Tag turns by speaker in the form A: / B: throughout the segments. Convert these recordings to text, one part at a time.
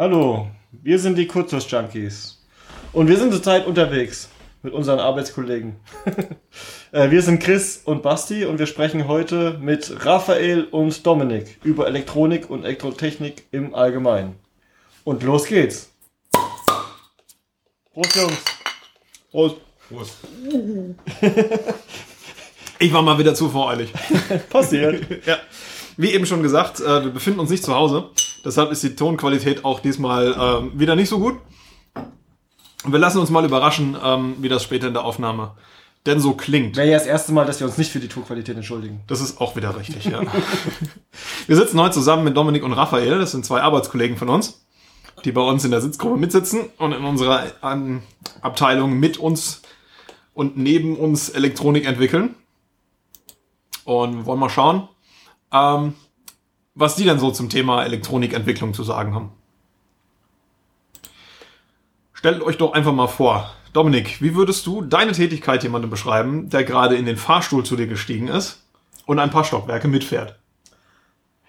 A: Hallo, wir sind die Kurzschluss-Junkies. Und wir sind zurzeit unterwegs mit unseren Arbeitskollegen. Äh, wir sind Chris und Basti und wir sprechen heute mit Raphael und Dominik über Elektronik und Elektrotechnik im Allgemeinen. Und los geht's. Prost, Jungs.
B: Prost. Prost. Ich war mal wieder zu voreilig.
A: Passiert.
B: ja. Wie eben schon gesagt, äh, wir befinden uns nicht zu Hause. Deshalb ist die Tonqualität auch diesmal ähm, wieder nicht so gut. Wir lassen uns mal überraschen, ähm, wie das später in der Aufnahme denn so klingt.
A: Wäre ja das erste Mal, dass wir uns nicht für die Tonqualität entschuldigen.
B: Das ist auch wieder richtig, ja. wir sitzen heute zusammen mit Dominik und Raphael. Das sind zwei Arbeitskollegen von uns, die bei uns in der Sitzgruppe mitsitzen und in unserer ähm, Abteilung mit uns und neben uns Elektronik entwickeln. Und wollen mal schauen, ähm, was die denn so zum Thema Elektronikentwicklung zu sagen haben. Stellt euch doch einfach mal vor, Dominik, wie würdest du deine Tätigkeit jemandem beschreiben, der gerade in den Fahrstuhl zu dir gestiegen ist und ein paar Stockwerke mitfährt?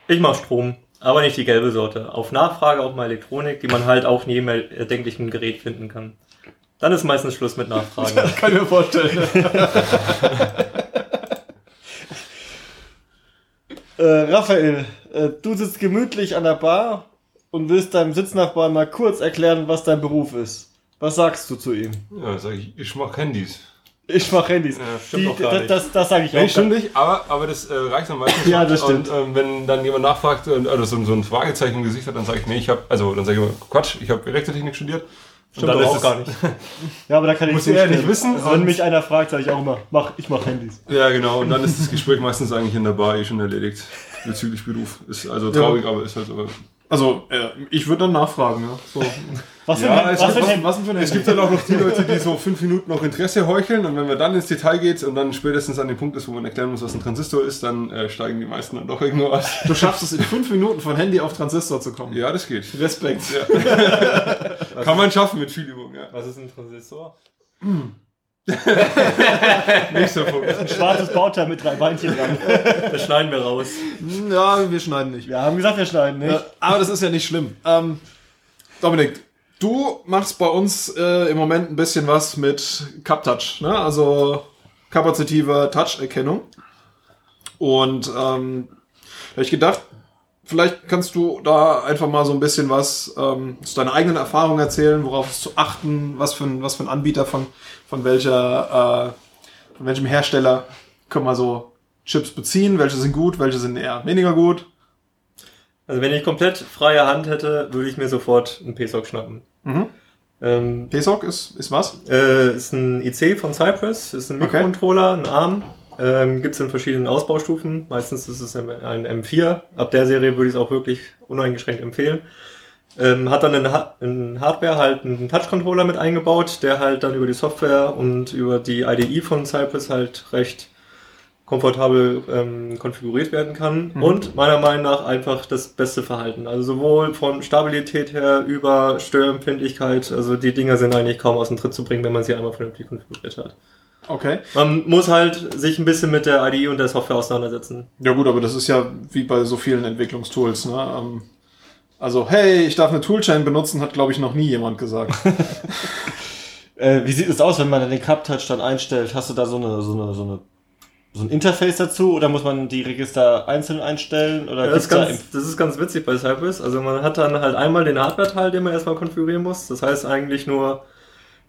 C: Ich mache Strom, aber nicht die gelbe Sorte. Auf Nachfrage auch mal Elektronik, die man halt auf jedem erdenklichen Gerät finden kann. Dann ist meistens Schluss mit Nachfragen.
B: Das kann ich mir vorstellen.
A: äh, Raphael, äh, du sitzt gemütlich an der Bar und willst deinem Sitznachbarn mal kurz erklären, was dein Beruf ist. Was sagst du zu ihm?
D: Ja, sag ich, ich mach Handys.
A: Ich mach Handys.
C: Ja, stimmt
A: Die,
C: doch gar
A: das,
C: nicht.
A: das, das sage ich
D: Nee,
A: auch.
D: stimmt nicht, aber, aber das äh, reicht dann meistens.
A: Ja,
D: schon.
A: das stimmt.
D: Und ähm, wenn dann jemand nachfragt, äh, also so, so ein Fragezeichen im Gesicht hat, dann sage ich, nee, ich habe, also dann sage ich immer, Quatsch, ich habe Elektrotechnik studiert.
C: Stimmt
D: dann
C: auch
D: es-
C: gar nicht.
A: Ja, aber da kann ich
D: Muss
A: zustimmen.
D: nicht wissen
A: Also, wenn mich einer fragt, sage ich auch immer, mach, ich mach Handys.
D: Ja, genau. Und dann ist das Gespräch meistens eigentlich in der Bar eh schon erledigt. Bezüglich Beruf. Ist also traurig, aber ist halt so.
B: Also, äh, ich würde dann nachfragen, ja. So.
A: Was für
D: Ja,
A: ein,
D: es,
A: was
D: was, was, gibt dann auch noch die Leute, die so fünf Minuten noch Interesse heucheln und wenn wir dann ins Detail geht und dann spätestens an den Punkt ist, wo man erklären muss, was ein Transistor ist, dann äh, steigen die meisten dann doch irgendwo aus.
B: Du schaffst es in fünf Minuten von Handy auf Transistor zu kommen.
D: Ja, das geht.
B: Respekt.
D: Kann man schaffen mit viel Übung, ja.
C: Was ist ein Transistor?
D: Nächster Punkt.
A: Ein schwarzes Bauteil mit drei Beinchen dran.
C: Das schneiden wir raus.
B: Ja, wir schneiden nicht.
A: Wir haben gesagt, wir schneiden nicht.
B: Aber das ist ja nicht schlimm. Ähm, Dominik, du machst bei uns äh, im Moment ein bisschen was mit CapTouch, ne? also kapazitive Touch-Erkennung. Und ähm, da hab ich gedacht, vielleicht kannst du da einfach mal so ein bisschen was ähm, aus deiner eigenen Erfahrung erzählen, worauf es zu achten, was für ein, was für ein Anbieter von, von welcher, äh, von welchem Hersteller können wir so Chips beziehen, welche sind gut, welche sind eher weniger gut.
C: Also wenn ich komplett freie Hand hätte, würde ich mir sofort einen PSOC schnappen.
B: Mhm.
C: Ähm,
B: PSOC ist, ist was?
C: äh, ist ein IC von Cypress, ist ein
B: Okay.
C: Mikrocontroller, ein ARM. Ähm, Gibt es in verschiedenen Ausbaustufen. Meistens ist es ein M4. Ab der Serie würde ich es auch wirklich uneingeschränkt empfehlen. Ähm, hat dann in, ha in Hardware halt einen Touch-Controller mit eingebaut, der halt dann über die Software und über die IDE von Cypress halt recht komfortabel ähm, konfiguriert werden kann. Und meiner Meinung nach einfach das beste Verhalten. Also sowohl von Stabilität her über Störempfindlichkeit. Also die Dinger sind eigentlich kaum aus dem Tritt zu bringen, wenn man sie einmal vernünftig konfiguriert hat.
B: Okay.
C: Man muss halt sich ein bisschen mit der IDE und der Software auseinandersetzen.
B: Ja gut, aber das ist ja wie bei so vielen Entwicklungstools. Ne? Ähm, also, hey, ich darf eine Toolchain benutzen, hat, glaube ich, noch nie jemand gesagt.
A: Äh, wie sieht es aus, wenn man den CapTouch dann einstellt? Hast du da so eine, so eine, so eine, so ein Interface dazu oder muss man die Register einzeln einstellen? Oder
C: Ja, das, ist
A: gibt's da
C: ganz, das ist ganz witzig bei Cypress. Also man hat dann halt einmal den Hardware-Teil, den man erstmal konfigurieren muss. Das heißt eigentlich nur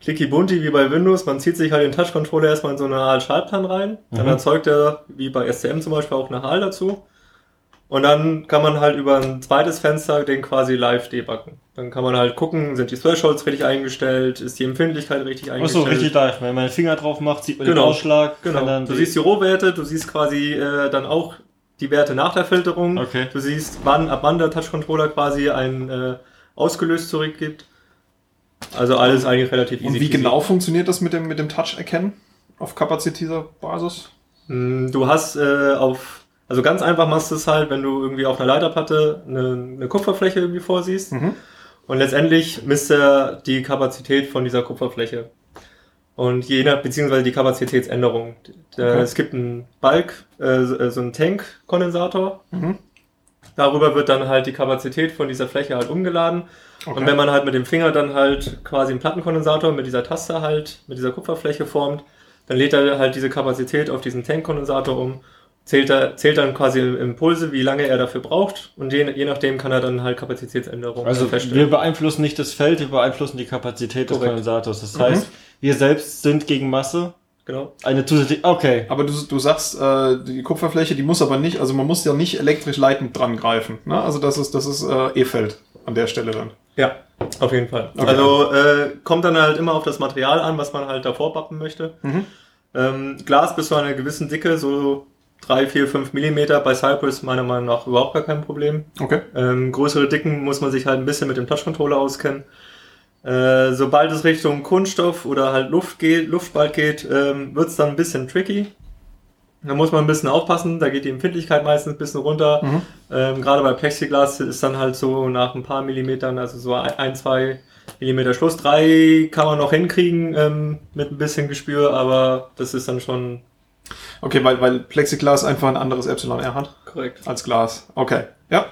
C: clicky bunti wie bei Windows. Man zieht sich halt den Touch-Controller erstmal in so eine Art Schaltplan rein. Dann
A: Mhm.
C: erzeugt er, wie bei SCM zum Beispiel, auch eine HAL dazu. Und dann kann man halt über ein zweites Fenster den quasi live debuggen. Dann kann man halt gucken, sind die Thresholds richtig eingestellt, ist die Empfindlichkeit richtig
A: Achso,
C: eingestellt.
A: richtig live. Wenn man den Finger drauf macht, sieht man den
C: Genau.
A: Ausschlag. kann
C: Genau.
A: Dann
C: Du siehst die Rohwerte, du siehst quasi äh, dann auch die Werte nach der Filterung.
A: Okay.
C: Du siehst, wann, ab wann der Touch-Controller quasi ein äh, ausgelöst zurückgibt. Also alles eigentlich relativ easy.
B: Und wie genau funktioniert das mit dem, mit dem Touch-Erkennen auf kapazitiver Basis?
C: Mm, Du hast äh, auf, also ganz einfach machst du es halt, wenn du irgendwie auf einer Leiterplatte eine, eine Kupferfläche irgendwie vorsiehst.
B: Mhm.
C: Und letztendlich misst er die Kapazität von dieser Kupferfläche. Und je nach, beziehungsweise die Kapazitätsänderung. Der,
B: Okay.
C: Es gibt einen Balk, äh, so- äh, so einen Tank-Kondensator.
B: Mhm.
C: Darüber wird dann halt die Kapazität von dieser Fläche halt umgeladen.
B: Okay.
C: Und wenn man halt mit dem Finger dann halt quasi einen Plattenkondensator mit dieser Taste halt, mit dieser Kupferfläche formt, dann lädt er halt diese Kapazität auf diesen Tankkondensator um, zählt, er, zählt dann quasi Impulse, wie lange er dafür braucht und je, je nachdem kann er dann halt Kapazitätsänderungen
A: Also wir
C: feststellen.
A: beeinflussen nicht das Feld, wir beeinflussen die Kapazität des
C: Korrekt.
A: Kondensators. Das heißt, wir selbst sind gegen Masse
C: Genau.
A: eine zusätzliche. Okay.
B: Aber du, du sagst, äh, die Kupferfläche, die muss aber nicht, also man muss ja nicht elektrisch leitend dran greifen. Ne? Also das ist, das ist äh, E-Feld an der Stelle dann.
C: Ja, auf jeden Fall.
B: Okay.
C: Also äh, kommt dann halt immer auf das Material an, was man halt davor bappen möchte.
B: Mhm.
C: Ähm, Glas bis zu einer gewissen Dicke, so 3, 4, 5 Millimeter. Bei Cypress meiner Meinung nach überhaupt gar kein Problem.
B: Okay.
C: Ähm, größere Dicken muss man sich halt ein bisschen mit dem Touch-Controller auskennen. Äh, sobald es Richtung Kunststoff oder halt Luft geht, Luftspalt geht, ähm, wird es dann ein bisschen tricky. Da muss man ein bisschen aufpassen, da geht die Empfindlichkeit meistens ein bisschen runter.
B: Mhm.
C: Ähm, Gerade bei Plexiglas ist dann halt so nach ein paar Millimetern, also so ein, ein, zwei Millimeter Schluss. Drei kann man noch hinkriegen ähm, mit ein bisschen Gespür, aber das ist dann schon
B: Okay, weil, weil Plexiglas einfach ein anderes εr hat
C: korrekt.
B: als Glas. Okay. Ja.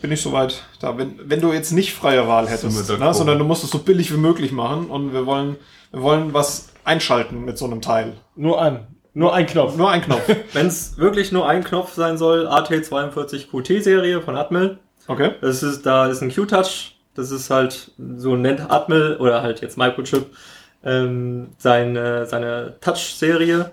B: Bin ich soweit da. Wenn, wenn du jetzt nicht freie Wahl hättest, ne, sondern du musst es so billig wie möglich machen und wir wollen, wir wollen was einschalten mit so einem Teil.
A: Nur an. Nur ein Knopf.
B: Nur ein Knopf.
C: Wenn es wirklich nur ein Knopf sein soll, AT42QT-Serie von Atmel.
B: Okay.
C: Das ist, da ist ein Q-Touch. Das ist halt, so nennt Atmel oder halt jetzt Microchip ähm, seine, seine Touch-Serie.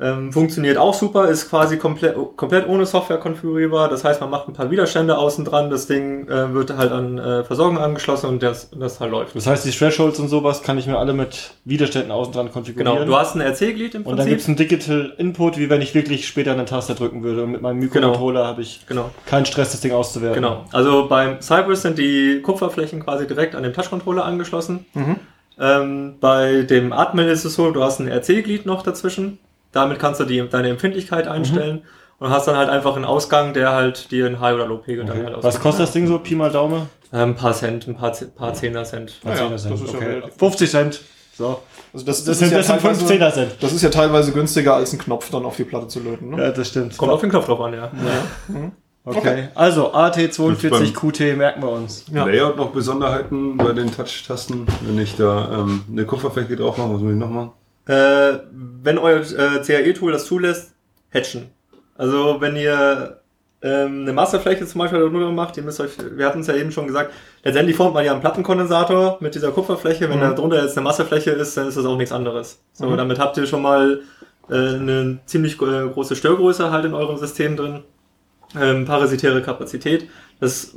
C: Ähm, funktioniert auch super, ist quasi komplett, komplett ohne Software konfigurierbar. Das heißt, man macht ein paar Widerstände außen dran, das Ding äh, wird halt an äh, Versorgung angeschlossen und das, das halt läuft.
A: Das heißt, die Thresholds und sowas kann ich mir alle mit Widerständen außen dran konfigurieren.
C: Genau, du hast ein RC-Glied im
A: und dann gibt's
C: Prinzip.
A: einen Digital Input, wie wenn ich wirklich später eine Taste drücken würde. Und mit meinem Mikrocontroller habe ich
C: Genau.
A: keinen Stress, das Ding auszuwerten.
C: Genau. Also beim Cypress sind die Kupferflächen quasi direkt an den Touch-Controller angeschlossen.
B: Mhm.
C: Ähm, bei dem Atmel ist es so, du hast ein RC-Glied noch dazwischen. Damit kannst du die, deine Empfindlichkeit einstellen und hast dann halt einfach einen Ausgang, der halt dir einen High- oder Low-Pegel dann halt
A: Okay. Was kostet das Ding so? Pi mal Daumen?
C: Ähm, ein paar Cent, ein paar, paar Zehner Cent.
B: Ja, ja,
A: Zehner
B: das
A: Cent.
B: ist ja
A: okay.
B: relativ-
A: 50 Cent. So.
B: Also das,
A: Das, sind, das sind
B: teilweise-
A: 15er Cent.
B: Das ist ja teilweise günstiger als einen Knopf dann auf die Platte zu löten. Ne?
A: Ja, das stimmt.
C: Kommt auf den Knopf drauf an, ja.
A: Okay.
B: Okay.
A: Also AT42QT merken wir uns.
B: Ja.
D: Layout noch Besonderheiten bei den Touch-Tasten, wenn ich da ähm, eine Kupferfläche drauf mache, was muss ich noch machen?
C: Äh, wenn euer äh, CAE-Tool das zulässt, hatchen. Also wenn ihr ähm, eine Massefläche zum Beispiel darüber macht, ihr müsst euch, wir hatten es ja eben schon gesagt, letztendlich formt man ja einen Plattenkondensator mit dieser Kupferfläche. Wenn
B: Mhm.
C: da drunter jetzt eine Massefläche ist, dann ist das auch nichts anderes. So,
B: Mhm.
C: damit habt ihr schon mal äh, eine ziemlich äh, große Störgröße halt in eurem System drin. Ähm, parasitäre Kapazität. Das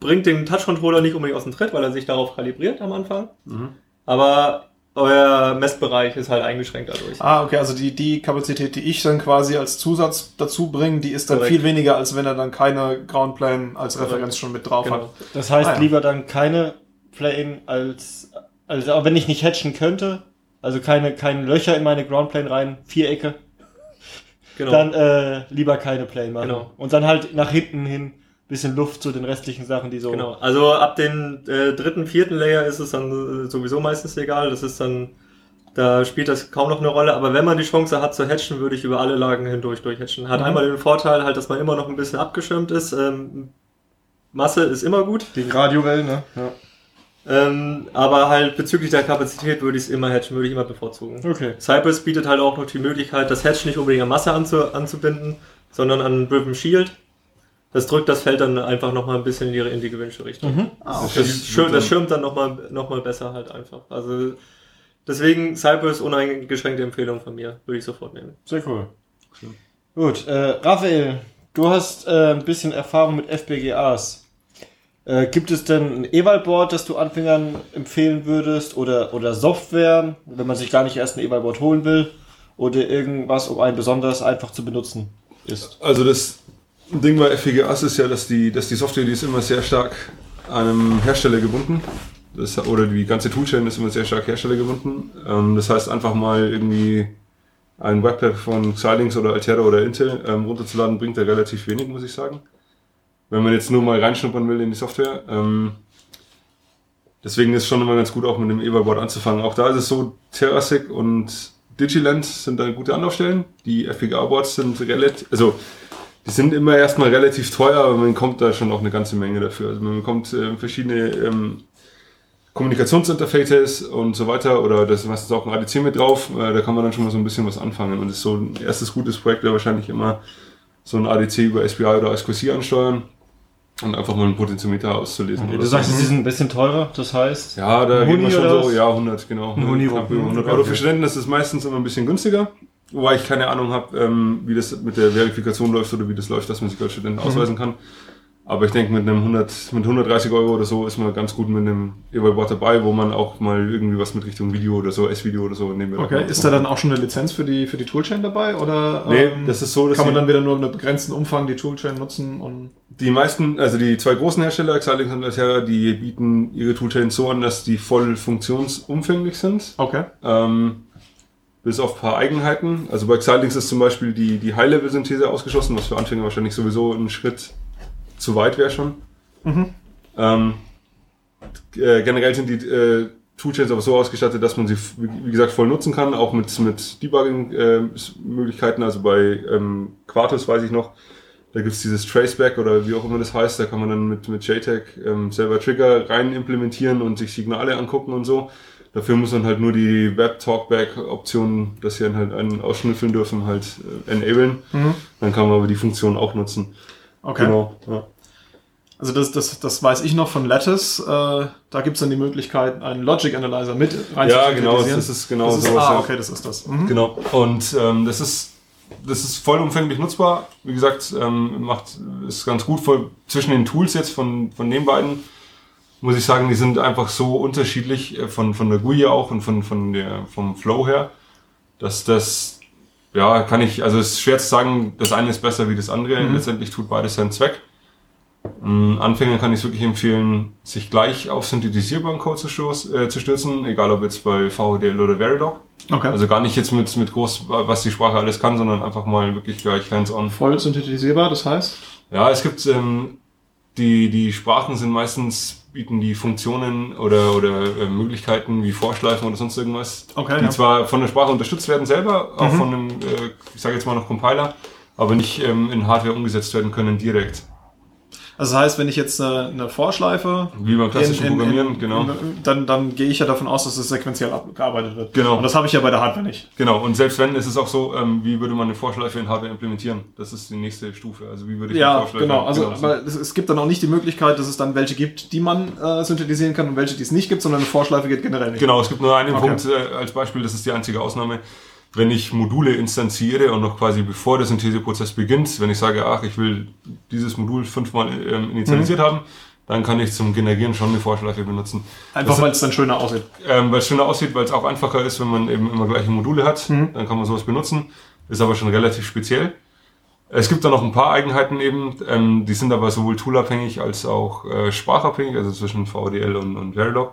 C: bringt den Touch-Controller nicht unbedingt aus dem Tritt, weil er sich darauf kalibriert am Anfang.
B: Mhm.
C: Aber euer Messbereich ist halt eingeschränkt dadurch.
B: Ah, okay, also die, die Kapazität, die ich dann quasi als Zusatz dazu bringe, die ist dann
C: Korrekt.
B: viel weniger, als wenn er dann keine Groundplane als
C: Korrekt.
B: Referenz schon mit drauf hat.
C: Genau.
A: Das heißt,
B: Ah, ja.
A: lieber dann keine Plane als, also auch wenn ich nicht hatchen könnte, also keine, keine Löcher in meine Groundplane rein, Vierecke,
C: Genau.
A: dann äh, lieber keine Plane machen.
C: Genau.
A: Und dann halt nach hinten hin bisschen Luft zu den restlichen Sachen, die so.
C: genau. Also ab den äh, dritten, vierten Layer ist es dann äh, sowieso meistens egal. Das ist dann, da spielt das kaum noch eine Rolle. Aber wenn man die Chance hat zu hatchen, würde ich über alle Lagen hindurch durchhatchen. Hat
A: Mhm.
C: einmal den Vorteil halt, dass man immer noch ein bisschen abgeschirmt ist. Ähm, Masse ist immer gut.
A: Gegen Radiowellen, ne? Ja.
C: Ähm, aber halt bezüglich der Kapazität würde ich es immer hatchen, würde ich immer bevorzugen.
A: Okay.
C: Cypress bietet halt auch noch die Möglichkeit, das Hatch nicht unbedingt an Masse anzu anzubinden, sondern an Driven Shield. Das drückt das Feld dann einfach nochmal ein bisschen in die, in die gewünschte Richtung.
A: Mhm.
B: Ah, okay.
C: Das, schirmt, das schirmt dann nochmal noch mal besser halt einfach. Also deswegen Cypress uneingeschränkte Empfehlung von mir, würde ich sofort nehmen.
A: Sehr cool. Gut, äh, Raphael, du hast äh, ein bisschen Erfahrung mit FPGAs. Äh, gibt es denn ein Eval-Board, das du Anfängern empfehlen würdest? Oder, oder Software, wenn man sich gar nicht erst ein Eval-Board holen will? Oder irgendwas, um ein besonders einfach zu benutzen ist?
D: Also das Ding bei FPGAs ist ja, dass die, dass die Software, die ist immer sehr stark einem Hersteller gebunden. Das, oder die ganze Toolchain ist immer sehr stark herstellergebunden. Ähm, das heißt, einfach mal irgendwie ein Webpack von Xilinx oder Altera oder Intel ähm, runterzuladen, bringt da relativ wenig, muss ich sagen. Wenn man jetzt nur mal reinschnuppern will in die Software. Ähm, deswegen ist es schon immer ganz gut, auch mit dem Everboard anzufangen. Auch da ist es so, Terrasec und Digiland sind da gute Anlaufstellen. Die FPGA-Boards sind relativ, also die sind immer erstmal relativ teuer, aber man bekommt da schon auch eine ganze Menge dafür. Also man bekommt äh, verschiedene ähm, Kommunikationsinterfaces und so weiter oder das ist meistens auch ein ADC mit drauf. Äh, da kann man dann schon mal so ein bisschen was anfangen. Und das ist so ein erstes gutes Projekt wäre wahrscheinlich immer so ein ADC über SPI oder SQC ansteuern und einfach mal einen Potentiometer auszulesen.
A: Okay,
D: oder
A: du
D: so.
A: sagst, sie sind ein bisschen teurer, das heißt.
D: Ja, da geht man schon so, ja, 100, genau.
A: Ein Huni,
D: knapp über 100 Euro. Für Studenten ist es meistens immer ein bisschen günstiger, wobei ich keine Ahnung habe, ähm, wie das mit der Verifikation läuft oder wie das läuft, dass man sich als Student
A: Mhm.
D: ausweisen kann. Aber ich denke, mit einem 100, mit 130 Euro oder so ist man ganz gut mit einem Evalboard dabei, wo man auch mal irgendwie was mit Richtung Video oder so, S-Video oder so nehmen will.
B: Okay, ist da dann auch schon eine Lizenz für die, für die Toolchain dabei? Oder
D: Nee,
B: ähm,
D: das ist so, dass
B: kann man dann wieder nur in einem begrenzten Umfang die Toolchain nutzen? Und
D: Die meisten, also die zwei großen Hersteller, Xilinx und Altera, die bieten ihre Toolchains so an, dass die voll funktionsumfänglich sind.
B: okay.
D: Ähm, bis auf ein paar Eigenheiten. Also bei Xilinx ist zum Beispiel die, die High-Level-Synthese ausgeschlossen, was für Anfänger wahrscheinlich sowieso ein Schritt zu weit wäre schon. Ähm, äh, generell sind die äh, Toolchains aber so ausgestattet, dass man sie, wie gesagt, voll nutzen kann, auch mit, mit Debugging-Möglichkeiten. also bei ähm, Quartus weiß ich noch, da gibt's dieses Traceback oder wie auch immer das heißt, da kann man dann mit, mit JTAG ähm, selber Trigger rein implementieren und sich Signale angucken und so. Dafür muss man halt nur die Web-Talkback-Option, dass sie dann halt einen ausschnüffeln dürfen, halt äh, enablen. Dann kann man aber die Funktion auch nutzen.
B: Okay.
D: Genau. Ja.
B: Also das, das, das weiß ich noch von Lattice. Äh, da gibt's dann die Möglichkeit, einen Logic Analyzer mit rein
D: Ja, genau, das ist genau
B: das ist,
D: sowas,
B: Ah, okay, das ist das. Mhm.
D: Genau. Und ähm, das ist das ist vollumfänglich nutzbar. Wie gesagt, ähm, macht ist ganz gut. Voll, zwischen den Tools jetzt von von den beiden muss ich sagen, die sind einfach so unterschiedlich äh, von von der GUI auch und von von der vom Flow her, dass das ja kann ich also es ist schwer zu sagen, das eine ist besser wie das andere. Letztendlich tut beides seinen Zweck. Ähm, Anfängern kann ich wirklich empfehlen, sich gleich auf synthetisierbaren Code zu, stoß, äh, zu stürzen, egal ob jetzt bei VHDL oder Verilog.
B: Okay.
D: Also gar nicht jetzt mit, mit groß, was die Sprache alles kann, sondern einfach mal wirklich gleich hands-on.
B: Voll synthetisierbar, das heißt?
D: Ja, es gibt, ähm, die, die Sprachen sind meistens, bieten die Funktionen oder, oder äh, Möglichkeiten wie Vorschleifen oder sonst irgendwas,
B: Okay,
D: die
B: ja.
D: zwar von der Sprache unterstützt werden selber, auch von einem, äh, ich sage jetzt mal noch Compiler, aber nicht ähm, in Hardware umgesetzt werden können direkt.
B: Also das heißt, wenn ich jetzt eine, eine Vorschleife
D: Wie beim klassischen
B: in- in-
D: Programmieren,
B: in-
D: genau.
B: dann, dann gehe ich ja davon aus, dass es sequenziell abgearbeitet wird.
D: Genau.
B: Und das habe ich ja bei der Hardware nicht.
D: Genau, und selbst wenn, ist es auch so, ähm, wie würde man eine Vorschleife in Hardware implementieren? Das ist die nächste Stufe. Also wie würde ich eine
B: Ja,
D: Vorschleife
B: genau. Also,
D: so.
B: aber es, es gibt dann auch nicht die Möglichkeit, dass es dann welche gibt, die man äh, synthetisieren kann und welche, die es nicht gibt, sondern eine Vorschleife geht generell nicht.
D: Genau, es gibt nur einen
B: Okay.
D: Punkt äh, als Beispiel, das ist die einzige Ausnahme. Wenn ich Module instanziere und noch quasi bevor der Syntheseprozess beginnt, wenn ich sage, ach, ich will dieses Modul fünfmal ähm, initialisiert haben, dann kann ich zum Generieren schon eine Vorschleife benutzen.
B: Einfach weil es dann schöner aussieht.
D: Ähm, weil es schöner aussieht, weil es auch einfacher ist, wenn man eben immer gleiche Module hat,
B: Mhm.
D: dann kann man sowas benutzen. Ist aber schon relativ speziell. Es gibt da noch ein paar Eigenheiten eben, ähm, die sind aber sowohl toolabhängig als auch äh, sprachabhängig, also zwischen VDL und, und Verilog.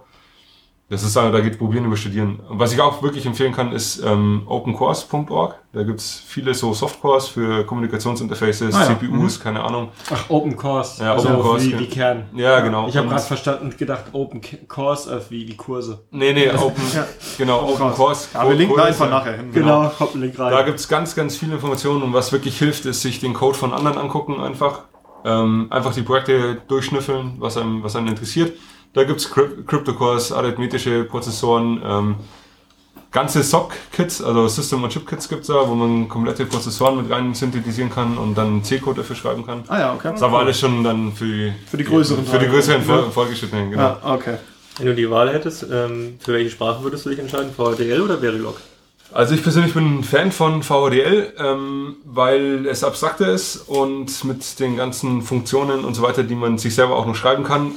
D: Das ist also, da geht probieren über studieren. Und was ich auch wirklich empfehlen kann, ist ähm, opencourse.org. Da gibt's viele so Softcores für Kommunikationsinterfaces,
B: Ah ja.
D: CPUs, keine Ahnung.
A: Ach, Open Course.
D: Ja,
A: also
D: Open Course,
A: wie,
D: ja.
A: wie Kern.
D: Ja, genau.
A: Ich habe
D: Und-
A: gerade verstanden gedacht, Open Course äh, wie, wie Kurse.
D: Nee, nee, Open,
B: Ja.
D: genau, Open Course.
B: Ja, wir linken einfach nachher hin.
A: Genau, kommt ein Link rein.
D: Da gibt's ganz, ganz viele Informationen und was wirklich hilft, ist sich den Code von anderen angucken einfach. Ähm, einfach die Projekte durchschnüffeln, was einem, was einem interessiert. Da gibt's Cryp- Cryptocores, arithmetische Prozessoren, ähm, ganze SOC-Kits, also System- und Chip-Kits gibt's da, wo man komplette Prozessoren mit rein synthetisieren kann und dann C-Code dafür schreiben kann.
B: Ah ja, okay.
D: Das ist aber alles schon dann für die,
B: Für die größeren
D: für die größeren
B: Ja.
D: Fortgeschrittenen, genau.
B: Ja, okay.
C: Wenn du die Wahl hättest, ähm, für welche Sprache würdest du dich entscheiden? VHDL oder Verilog?
D: Also ich persönlich bin ein Fan von VHDL, ähm, weil es abstrakter ist und mit den ganzen Funktionen und so weiter, die man sich selber auch noch schreiben kann,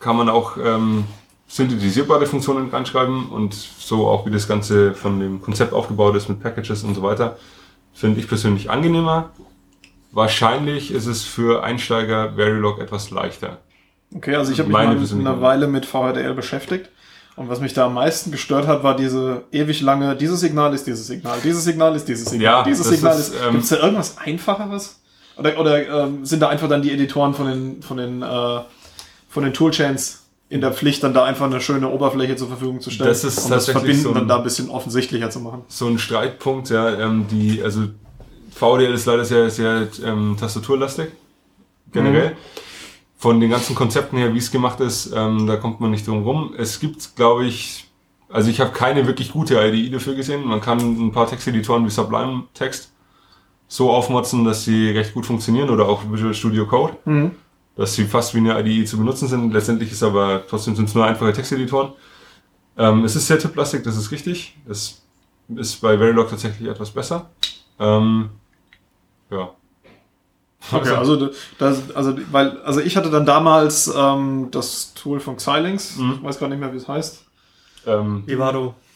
D: kann man auch ähm, synthetisierbare Funktionen reinschreiben und so auch wie das Ganze von dem Konzept aufgebaut ist mit Packages und so weiter, finde ich persönlich angenehmer. Wahrscheinlich ist es für Einsteiger Verilog etwas leichter.
B: Okay, also ich habe mich mal eine Weile mit VHDL beschäftigt. Und was mich da am meisten gestört hat, war diese ewig lange, dieses Signal ist dieses Signal, dieses Signal ist dieses Signal,
D: Ja,
B: dieses Signal
D: ist,
B: ist.
D: ähm,
B: Gibt es da irgendwas Einfacheres? Oder, oder ähm, sind da einfach dann die Editoren von den, von den, äh, von den Toolchains in der Pflicht, dann da einfach eine schöne Oberfläche zur Verfügung zu stellen,
D: Das ist
B: um das Verbinden
D: so ein-
B: dann da ein bisschen offensichtlicher zu machen?
D: so ein Streitpunkt, ja, ähm, die, also VDL ist leider sehr, sehr ähm, tastaturlastig, generell. Von den ganzen Konzepten her, wie es gemacht ist, ähm, da kommt man nicht drum rum. Es gibt, glaube ich, also ich habe keine wirklich gute IDE dafür gesehen. Man kann ein paar Texteditoren wie Sublime Text so aufmotzen, dass sie recht gut funktionieren oder auch Visual Studio Code, dass sie fast wie eine IDE zu benutzen sind. Letztendlich ist aber trotzdem sind es nur einfache Texteditoren. Ähm, es ist sehr tipplastig, das ist richtig. Es ist bei Verilog tatsächlich etwas besser. Ähm, ja.
B: Okay, also das, also weil also ich hatte dann damals ähm, das Tool von Xilinx, ich weiß gar nicht mehr, wie es heißt.
D: Ähm,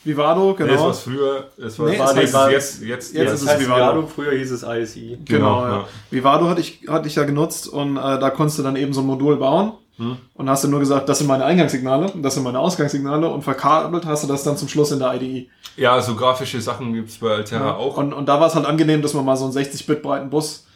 C: Vivado.
B: Vivado,
D: nee, es
B: genau.
D: war früher, es war,
B: Nee,
D: es
B: es
C: war-
D: jetzt, jetzt,
B: jetzt
C: Das
B: ist es Vivado.
C: Vivado. Früher hieß es ISI.
B: Genau,
D: Genau,
B: ja.
D: ja.
B: Vivado hatte ich, hatte ich ja genutzt und äh, da konntest du dann eben so ein Modul bauen
D: Hm.
B: und hast du nur gesagt, das sind meine Eingangssignale das sind meine Ausgangssignale und verkabelt hast du das dann zum Schluss in der IDE.
D: Ja, so grafische Sachen gibt's bei Altera auch.
B: Und, und da war es halt angenehm, dass man mal so einen 60-Bit breiten Bus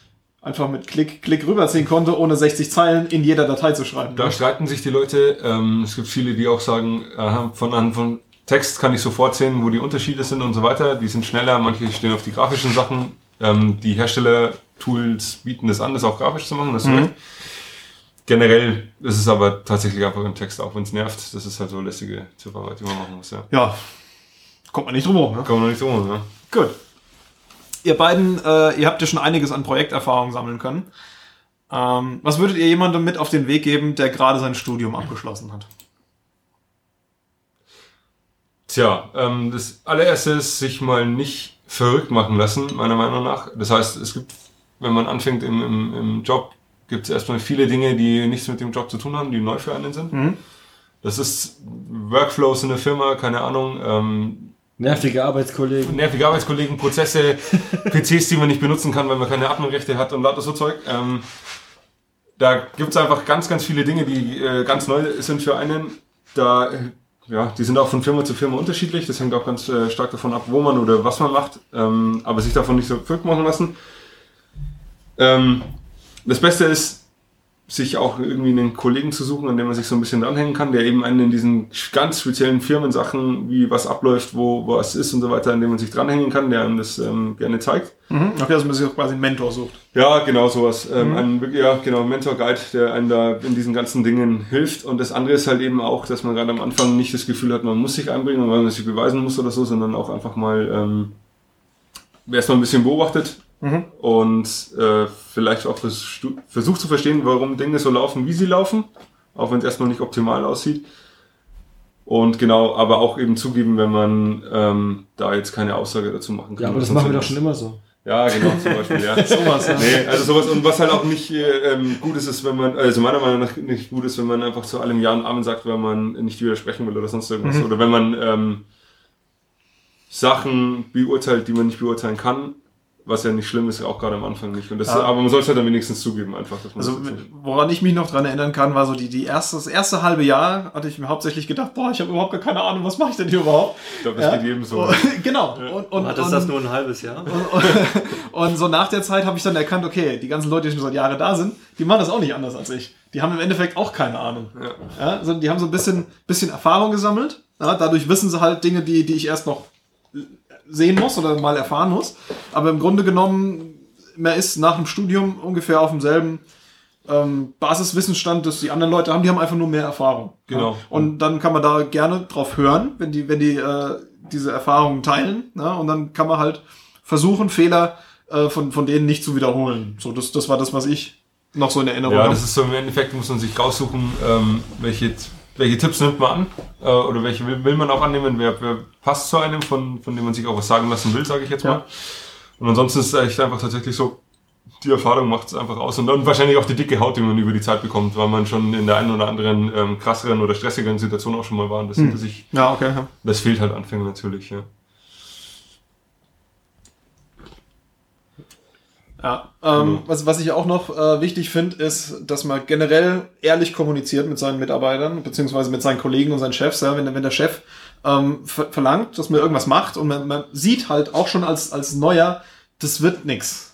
B: einfach mit Klick, Klick rüberziehen konnte, ohne 60 Zeilen in jeder Datei zu schreiben.
D: Da streiten sich die Leute. Ähm, es gibt viele, die auch sagen, aha, von von Text kann ich sofort sehen, wo die Unterschiede sind und so weiter. Die sind schneller, manche stehen auf die grafischen Sachen. Ähm, die Hersteller-Tools bieten das an, das auch grafisch zu machen. Das ist recht. Generell ist es aber tatsächlich einfach im Text, auch wenn es nervt. Das ist halt so lästige Tipparbeit, die man machen muss. Ja.
B: ja, kommt man nicht drum herum. Ne?
D: Kann man noch nicht so, ne?
B: Gut. Ihr beiden, äh, ihr habt ja schon einiges an Projekterfahrung sammeln können. Ähm, was würdet ihr jemandem mit auf den Weg geben, der gerade sein Studium abgeschlossen hat?
D: Tja, ähm, das allererste ist, sich mal nicht verrückt machen lassen, meiner Meinung nach. Das heißt, es gibt, wenn man anfängt im, im, im Job, gibt es erstmal viele Dinge, die nichts mit dem Job zu tun haben, die neu für einen sind. Das ist Workflows in der Firma, keine Ahnung, ähm,
A: Nervige Arbeitskollegen.
D: nervige Arbeitskollegen, Prozesse, PCs, die man nicht benutzen kann, weil man keine Adminrechte hat und lauter so Zeug. Ähm, da gibt's einfach ganz, ganz viele Dinge, die äh, ganz neu sind für einen. Da, ja, die sind auch von Firma zu Firma unterschiedlich. Das hängt auch ganz äh, stark davon ab, wo man oder was man macht. Ähm, aber sich davon nicht so verrückt machen lassen. Ähm, das Beste ist, sich auch irgendwie einen Kollegen zu suchen, an dem man sich so ein bisschen dranhängen kann, der eben einen in diesen ganz speziellen Firmensachen, wie was abläuft, wo was ist und so weiter, an dem man sich dranhängen kann, der einem das ähm, gerne zeigt.
B: Okay, also man sich auch quasi einen Mentor sucht.
D: Ja, genau sowas. Ähm, ein, wirklich- ja, genau, Mentor Guide, der einem da in diesen ganzen Dingen hilft. Und das andere ist halt eben auch, dass man gerade am Anfang nicht das Gefühl hat, man muss sich einbringen, weil man sich beweisen muss oder so, sondern auch einfach mal ähm, erstmal ein bisschen beobachtet und äh, vielleicht auch vers versucht zu verstehen, warum Dinge so laufen, wie sie laufen, auch wenn es erstmal nicht optimal aussieht. Und genau, aber auch eben zugeben, wenn man ähm, da jetzt keine Aussage dazu machen kann.
A: Ja, aber das machen wir doch schon immer so.
D: Ja, genau, zum Beispiel, ja.
B: Sowas, ja.
D: Nee, also sowas und was halt auch nicht äh, ähm, gut ist, ist, wenn man, also meiner Meinung nach nicht gut ist, wenn man einfach zu allem Ja und Amen sagt, weil man nicht widersprechen will oder sonst irgendwas. Oder wenn man ähm, Sachen beurteilt, die man nicht beurteilen kann, was ja nicht schlimm ist, auch gerade am Anfang nicht. Und das,
B: Ja.
D: aber man soll es halt dann wenigstens zugeben, einfach. Dass man
B: Also woran ich mich noch dran erinnern kann, war so die, die erste, das erste halbe Jahr hatte ich mir hauptsächlich gedacht, boah, ich habe überhaupt gar keine Ahnung, was mache ich denn hier überhaupt?
D: ich glaube, das
B: Ja.
D: geht jedem so.
B: Und, genau. Und, und,
C: Du hattest
B: und,
C: das nur ein halbes Jahr.
B: Und so nach der Zeit habe ich dann erkannt, okay, die ganzen Leute, die schon seit Jahren da sind, die machen das auch nicht anders als ich. Die haben im Endeffekt auch keine Ahnung.
D: Ja.
B: Ja, sondern die haben so ein bisschen, bisschen Erfahrung gesammelt. Ja, dadurch wissen sie halt Dinge, die, die ich erst noch sehen muss oder mal erfahren muss. Aber im Grunde genommen, man ist nach dem Studium ungefähr auf demselben ähm, Basiswissensstand, das die anderen Leute haben. Die haben einfach nur mehr Erfahrung.
D: Genau.
B: Ja. Und dann kann man da gerne drauf hören, wenn die, wenn die äh, diese Erfahrungen teilen. Ja? Und dann kann man halt versuchen, Fehler äh, von, von denen nicht zu wiederholen. So, das, das war das, was ich noch so in Erinnerung
D: Ja,
B: habe.
D: das ist so im Endeffekt, muss man sich raussuchen, ähm, welche, welche Tipps nimmt man an äh, oder welche will, will man auch annehmen, wer, wer passt zu einem, von, von dem man sich auch was sagen lassen will, sage ich jetzt mal.
B: Ja.
D: Und ansonsten ist es echt einfach tatsächlich so, die Erfahrung macht es einfach aus und dann wahrscheinlich auch die dicke Haut, die man über die Zeit bekommt, weil man schon in der einen oder anderen ähm, krasseren oder stressigeren Situation auch schon mal war. Und das, hinter sich,
B: ja, okay. Ja.
D: das fehlt halt Anfängern natürlich, ja.
B: Ja, ähm,
D: Genau.
B: was, was ich auch noch äh, wichtig finde, ist, dass man generell ehrlich kommuniziert mit seinen Mitarbeitern, beziehungsweise mit seinen Kollegen und seinen Chefs. Ja, wenn, der- wenn der Chef ähm, ver verlangt, dass man irgendwas macht und man, man sieht halt auch schon als, als Neuer, das wird nix.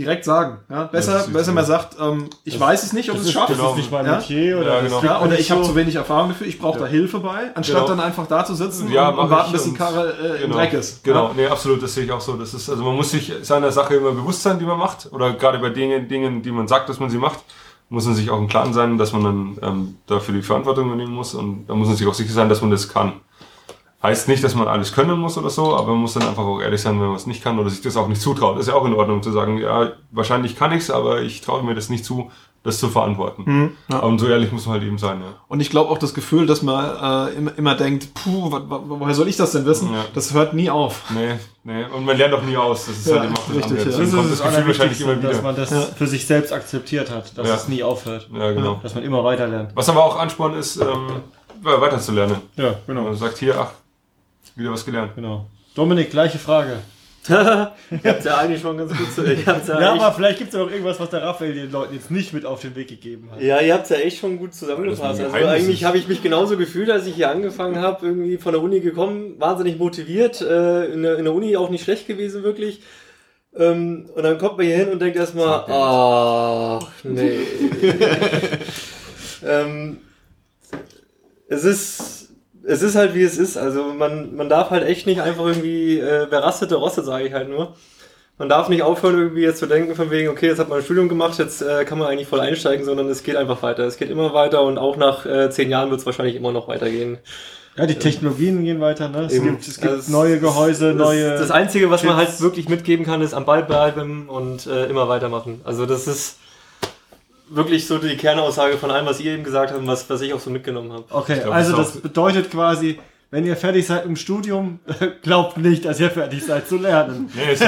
B: Direkt sagen. Ja? Besser,
D: Das
B: besser man sagt, ähm, ich weiß es nicht, ob
A: Das
B: es schafft.
A: das
D: Genau.
A: ist nicht mein
B: Ja?
A: Metier oder
D: Ja,
A: das
D: genau.
B: Ja, oder ich habe
A: so.
B: zu wenig Erfahrung dafür, ich brauche da Hilfe bei, anstatt
D: Genau.
B: dann einfach da zu sitzen
D: Ja,
B: und, und warten,
D: ich
B: bis die Karre äh, im
D: Genau.
B: Dreck ist.
D: Genau,
B: Ja?
D: nee, absolut, das sehe ich auch so. Das ist, also man muss sich seiner Sache immer bewusst sein, die man macht. Oder gerade bei Dingen, Dingen, die man sagt, dass man sie macht, muss man sich auch im Klaren sein, dass man dann ähm, dafür die Verantwortung übernehmen muss. Und da muss man sich auch sicher sein, dass man das kann. Heißt nicht, dass man alles können muss oder so, aber man muss dann einfach auch ehrlich sein, wenn man es nicht kann oder sich das auch nicht zutraut. Ist ja auch in Ordnung zu sagen, ja, wahrscheinlich kann ich's, aber ich traue mir das nicht zu, das zu verantworten.
B: Mhm. ja.
D: Und so ehrlich muss man halt eben sein, ja.
B: Und ich glaube auch das Gefühl, dass man äh, immer, immer denkt, puh, wa, wa, woher soll ich das denn wissen?
D: Ja.
B: Das hört nie auf.
D: Nee, nee. Und man lernt auch nie aus. Das ist
B: Ja,
D: halt eben auch das
B: richtig, ja.
A: Das
D: kommt
A: das,
D: das Gefühl wahrscheinlich immer wieder.
A: dass man das
B: Ja.
A: für sich selbst akzeptiert hat, dass
D: Ja.
A: es nie aufhört.
D: Ja, genau.
A: Dass man immer weiter lernt.
D: Was aber auch Ansporn ist, ähm, weiterzulernen.
A: Ja, genau.
D: man sagt, hier, ach, wieder was gelernt.
A: genau. Dominik, gleiche Frage.
C: ich hab's ja eigentlich schon ganz gut zu, ich hab's ja,
A: Ja, aber vielleicht gibt es ja noch irgendwas, was der Raphael den Leuten jetzt nicht mit auf den Weg gegeben hat.
C: ja, ihr habt's ja echt schon gut zusammengefasst. Also eigentlich habe ich mich genauso gefühlt, als ich hier angefangen habe, irgendwie von der Uni gekommen, wahnsinnig motiviert, äh, in, der, in der Uni auch nicht schlecht gewesen, wirklich. Ähm, und dann kommt man hier hin und denkt erstmal, ach, nee. ähm, es ist, es ist halt wie es ist. Also man, man darf halt echt nicht einfach irgendwie, äh, wer rastete, rostet, sage ich halt nur. Man darf nicht aufhören, irgendwie jetzt zu denken, von wegen, okay, jetzt hat man ein Studium gemacht, jetzt äh, kann man eigentlich voll einsteigen, sondern es geht einfach weiter. Es geht immer weiter und auch nach äh, zehn Jahren wird es wahrscheinlich immer noch weitergehen.
A: Ja, die Technologien gehen weiter, ne? Es
C: Eben.
A: gibt, es gibt
C: Also
A: neue Gehäuse, neue.
C: Das Einzige, was man
A: Chips.
C: halt wirklich mitgeben kann, ist am Ball bleiben und äh, immer weitermachen. Also das ist wirklich so die Kernaussage von allem, was ihr eben gesagt habt und was, was ich auch so mitgenommen habe.
A: okay,
D: glaub,
A: also
D: das
A: bedeutet quasi, wenn ihr fertig seid im Studium, glaubt nicht, dass ihr fertig seid zu lernen.
D: Nee, es,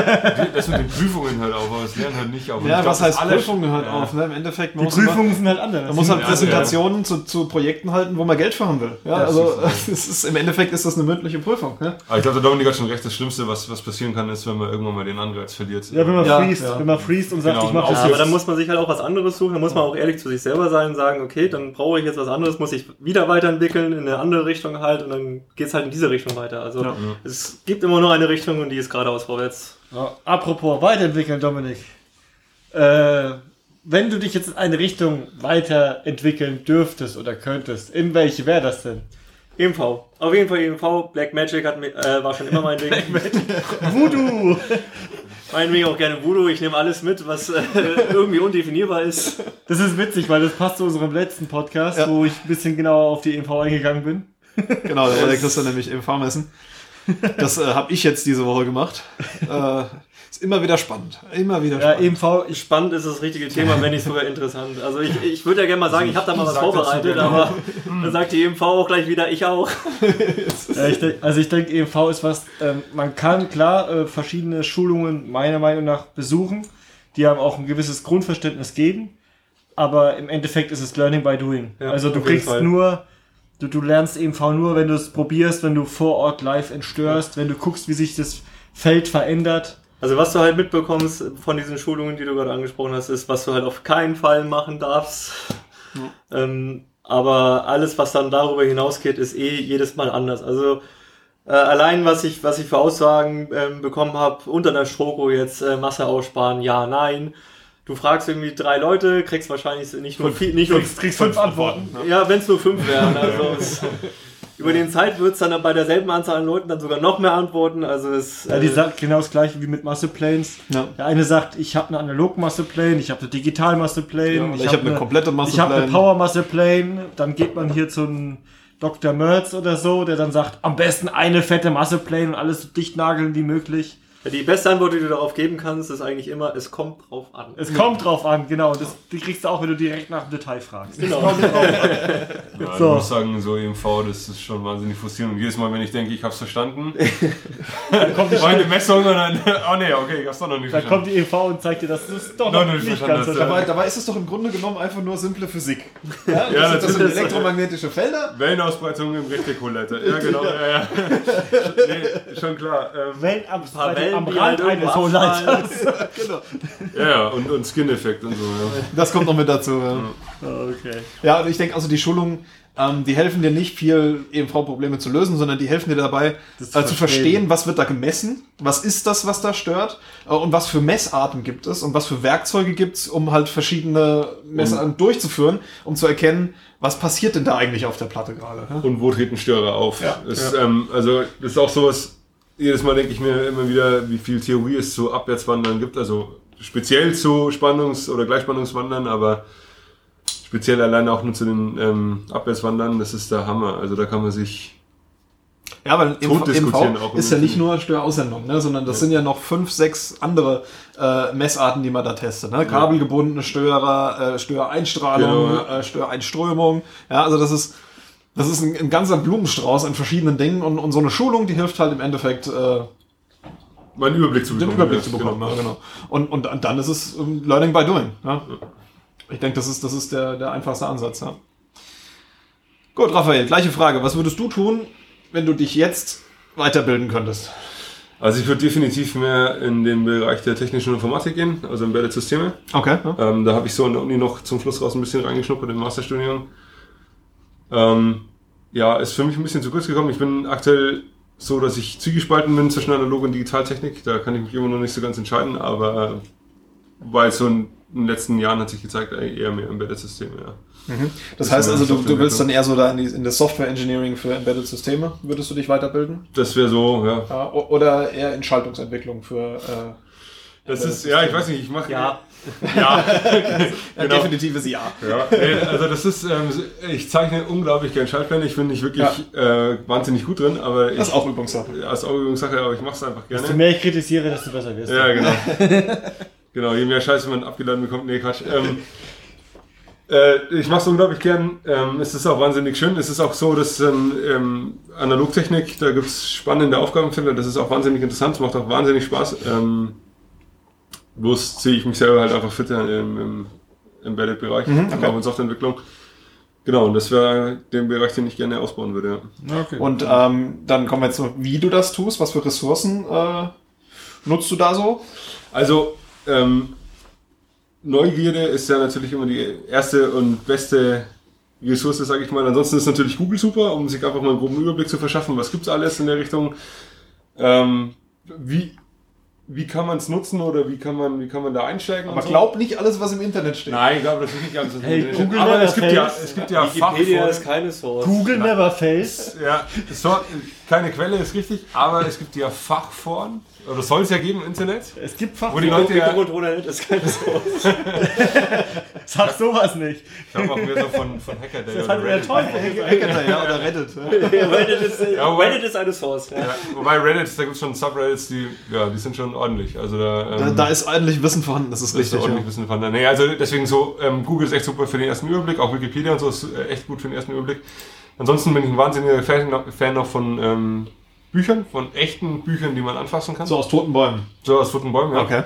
D: das mit den Prüfungen halt auch, aber das Lernen halt nicht auf. Und
B: Ja,
D: glaub,
B: was
D: das
B: heißt Prüfungen hört
D: Ja.
B: auf? Ne? Im Endeffekt
A: Die
B: man muss man,
A: Prüfungen sind halt anders.
B: man muss halt
D: Ja,
B: Präsentationen zu, zu Projekten halten, wo man Geld für haben will. Ja,
A: Ja,
B: also es ist, im Endeffekt ist das eine mündliche Prüfung. Ne?
D: Aber ich glaube, der Dominik hat schon recht. Das Schlimmste, was, was passieren kann, ist, wenn man irgendwann mal den Anreiz verliert.
A: ja, wenn man
B: Ja,
A: freest,
B: ja.
A: wenn man freest und sagt,
D: Genau,
A: ich mache das
C: Ja, aber dann muss man sich halt auch was anderes suchen. Dann muss man auch ehrlich zu sich selber sein und sagen, okay, dann brauche ich jetzt was anderes, muss ich wieder weiterentwickeln in eine andere Richtung halt und dann geht's halt in diese Richtung weiter. Also
B: Ja.
C: es gibt immer nur eine Richtung und die ist geradeaus vorwärts.
A: Ja, apropos weiterentwickeln, Dominik. Äh, wenn du dich jetzt in eine Richtung weiterentwickeln dürftest oder könntest, in welche wäre das denn?
C: EMV. Auf jeden Fall EMV. Black Magic hat, äh, war schon immer mein Ding.
A: Voodoo!
C: Meinetwegen auch gerne Voodoo. Ich nehme alles mit, was äh, irgendwie undefinierbar ist.
A: Das ist witzig, weil das passt zu unserem letzten Podcast,
B: Ja.
A: wo ich ein bisschen genauer auf die EMV eingegangen bin.
B: Genau, da war der Christian nämlich im Fahrmessen. Das äh, habe ich jetzt diese Woche gemacht. Äh, ist immer wieder spannend. Immer wieder
A: Ja,
B: spannend.
A: EMV,
C: Spannend ist das richtige Thema, wenn nicht sogar interessant. Also ich, ich würde ja gerne mal sagen, ich habe da mal was vorbereitet, aber dann sagt die EMV auch gleich wieder, ich auch.
A: ja, ich denk, also ich denke, EMV ist was, ähm, man kann klar äh, verschiedene Schulungen meiner Meinung nach besuchen, die haben auch ein gewisses Grundverständnis geben, aber im Endeffekt ist es Learning by Doing.
C: Ja,
A: also du kriegst
C: Fall.
A: nur, du, du lernst EMV nur, wenn du es probierst, wenn du vor Ort live entstörst, wenn du guckst, wie sich das Feld verändert.
C: Also was du halt mitbekommst von diesen Schulungen, die du gerade angesprochen hast, ist, was du halt auf keinen Fall machen darfst. Ähm, aber alles, was dann darüber hinausgeht, ist eh jedes Mal anders. Also äh, allein, was ich, was ich für Aussagen ähm, bekommen habe, unter der Stroko jetzt äh, Masse aussparen, ja, nein. Du fragst irgendwie drei Leute, kriegst wahrscheinlich nicht nur vier, nicht nur
A: Kriegst, kriegst fünf Antworten.
C: ja, wenn es nur fünf wären. Also es, über den Zeit wird es dann bei derselben Anzahl an Leuten dann sogar noch mehr Antworten. Also es,
A: Ja, die
C: äh,
A: sagt genau das gleiche wie mit Muscle Planes.
B: Ja.
A: Der eine sagt, ich habe eine analog Muscle Plane, ich habe eine digital Muscle Plane,
B: Ja, ich habe eine komplette Muscle
A: ich habe eine. Power Muscle Plane. Dann geht man hier zu einem Dr. Merz oder so, der dann sagt, am besten eine fette Muscle Plane und alles so dicht nageln wie möglich.
C: Die beste Antwort, die du darauf geben kannst, ist eigentlich immer, es kommt drauf an.
A: Es kommt drauf an, genau. Das, die kriegst du auch, wenn du direkt nach dem Detail fragst.
C: Genau.
D: Ja,
A: So.
D: Ich muss sagen, so EMV, das ist schon wahnsinnig frustrierend. Und jedes Mal, wenn ich denke, ich hab's verstanden,
A: Dann kommt die,
D: meine Messung und dann, oh nee, okay, ich hab's doch noch nicht
A: dann kommt
D: verstanden.
A: die EV und zeigt dir, dass du es doch
D: Noch
A: noch
D: nicht
A: nicht
D: verstanden
A: ganz
D: hast,
A: verstanden
B: Dabei, dabei ist es doch im Grunde genommen einfach nur simple Physik. Ja, das,
D: Ja,
B: sind, das sind
D: natürlich.
B: elektromagnetische Felder.
D: Wellenausbreitung im Retikulette. Ja, genau. Ja. Ja, Nee, schon klar. Ähm,
A: Wenn am, Rand
E: halt
A: eines Hohlleiters.
B: genau.
D: Ja, ja, und, und Skin-Effekt und so, ja.
B: Das kommt noch mit dazu. Ja,
A: Okay.
B: ja und ich denke also, die Schulungen, ähm, die helfen dir nicht viel, EMV-Probleme zu lösen, sondern die helfen dir dabei, äh,
A: zu
B: zu
A: verstehen.
B: verstehen, was wird da gemessen, was ist das, was da stört äh, und was für Messarten gibt es und was für Werkzeuge gibt es, um halt verschiedene Messarten durchzuführen, um zu erkennen, was passiert denn da eigentlich auf der Platte gerade. ja?
D: Und wo treten Störer auf?
B: Ja,
D: das, Ähm, also, das ist auch sowas, jedes Mal denke ich mir immer wieder, wie viel Theorie es zu Abwärtswandern gibt. Also speziell zu Spannungs- oder Gleichspannungswandern, aber speziell alleine auch nur zu den ähm, Abwärtswandern, das ist der Hammer. Also da kann man sich.
B: Ja, weil
D: diskutieren
B: EMV
D: auch
B: ist ja
D: im
B: nicht nur Störaussendung, ne, sondern das sind ja noch fünf, sechs andere äh, Messarten, die man da testet. Ne? Kabelgebundene Störer, äh, Störeinstrahlung,
D: Genau, ja.
B: äh, Störeinströmung. Ja, also das ist, das ist ein, ein ganzer Blumenstrauß an verschiedenen Dingen und, und so eine Schulung, die hilft halt im Endeffekt, äh,
D: Mal einen Überblick zu
B: den
D: bekommen.
B: Überblick
D: ja,
B: zu bekommen.
D: Genau.
B: Ja, genau. Und, und dann ist es ähm, Learning by Doing. Ja? Ich denke, das ist, das ist der, der einfachste Ansatz. Ja. Gut, Raphael, gleiche Frage. Was würdest du tun, wenn du dich jetzt weiterbilden könntest?
D: Also ich würde definitiv mehr in den Bereich der technischen Informatik gehen, also Embedded Systeme.
B: Okay. Ja.
D: Ähm, da habe ich so in der Uni noch zum Schluss raus ein bisschen reingeschnuppert im Masterstudium. Ähm, ja, ist für mich ein bisschen zu kurz gekommen. Ich bin aktuell so, dass ich zwiegespalten bin zwischen Analog- und Digitaltechnik. Da kann ich mich immer noch nicht so ganz entscheiden, aber weil so in den letzten Jahren hat sich gezeigt, eher mehr Embedded-Systeme, ja.
B: Das
D: ist
B: heißt also, du, du willst dann eher so da in, die, in das Software Engineering für Embedded Systeme, würdest du dich weiterbilden?
D: Das wäre so, ja.
B: Ja, o- oder eher in Schaltungsentwicklung für äh,
D: Das ist, ja, ich weiß nicht, ich mache.
E: Ja.
D: Ja,
B: ein
D: Genau.
B: definitives Ja.
D: Ja, also das ist, ähm, ich zeichne unglaublich gern Schaltpläne. Ich bin nicht wirklich äh, wahnsinnig gut drin, aber ich,
B: Das ist auch Übungssache.
D: ja, ist auch Übungssache, aber ich mache es einfach
A: Desto
D: gerne.
A: mehr ich kritisiere, desto besser wirst du.
D: Ja, genau. genau, je mehr Scheiße man abgeladen bekommt, nee, Quatsch. Ähm, äh, ich mache es unglaublich gern. Ähm, es ist auch wahnsinnig schön. Es ist auch so, dass ähm, ähm, Analogtechnik, da gibt es spannende Aufgabenfelder. Das ist auch wahnsinnig interessant, es macht auch wahnsinnig Spaß. Ähm, bloß sehe ich mich selber halt einfach fitter im, im Embedded-Bereich,
B: okay.
D: auch in Softwareentwicklung. Genau, und das wäre der Bereich, den ich gerne ausbauen würde. Ja.
A: Okay.
B: Und ähm, dann kommen wir jetzt zu, wie du das tust. Was für Ressourcen äh, nutzt du da so?
D: Also, ähm, Neugierde ist ja natürlich immer die erste und beste Ressource, sage ich mal. Ansonsten ist natürlich Google super, um sich einfach mal einen groben Überblick zu verschaffen, was gibt's alles in der Richtung. Ähm, wie, wie kann man es nutzen oder wie kann man, wie kann man da einsteigen?
B: Aber
D: und so?
B: glaub nicht alles, was im Internet steht.
D: Nein, ich glaube, das ist nicht alles. was
A: Hey,
D: im Internet
A: Google
D: aber
A: never
D: es gibt ja,
A: fails.
D: es gibt ja
E: Wikipedia ist keine Source.
A: Google never fails.
D: Ja, so, keine Quelle ist richtig, aber es gibt ja Fachforen, oder soll es ja geben im Internet,
A: Es gibt
D: wo die
A: Fach.
D: Leute ja,
E: Mikrocontroller ist keine Source.
A: Sag sowas nicht.
D: ich habe auch mehr so von, von Hacker Day
A: Das
D: oder Reddit.
A: Teufel.
B: Hacker, ja, oder Reddit.
E: Reddit, ist,
D: Ja, wobei-
E: Reddit ist eine Source. Ja.
D: Ja, wobei Reddit, da gibt es schon Subreddits, die, ja, die sind schon ordentlich. Also da, ähm,
B: Da, da ist ordentlich Wissen vorhanden, das ist
D: das ist
B: richtig.
D: ordentlich. Wissen da. Nee, also deswegen so, ähm, Google ist echt super für den ersten Überblick, auch Wikipedia und so ist äh, echt gut für den ersten Überblick. Ansonsten bin ich ein wahnsinniger Fan, noch- Fan noch von ähm, Büchern, von echten Büchern, die man anfassen kann.
B: So aus toten Bäumen.
D: So aus toten Bäumen, ja.
B: Okay.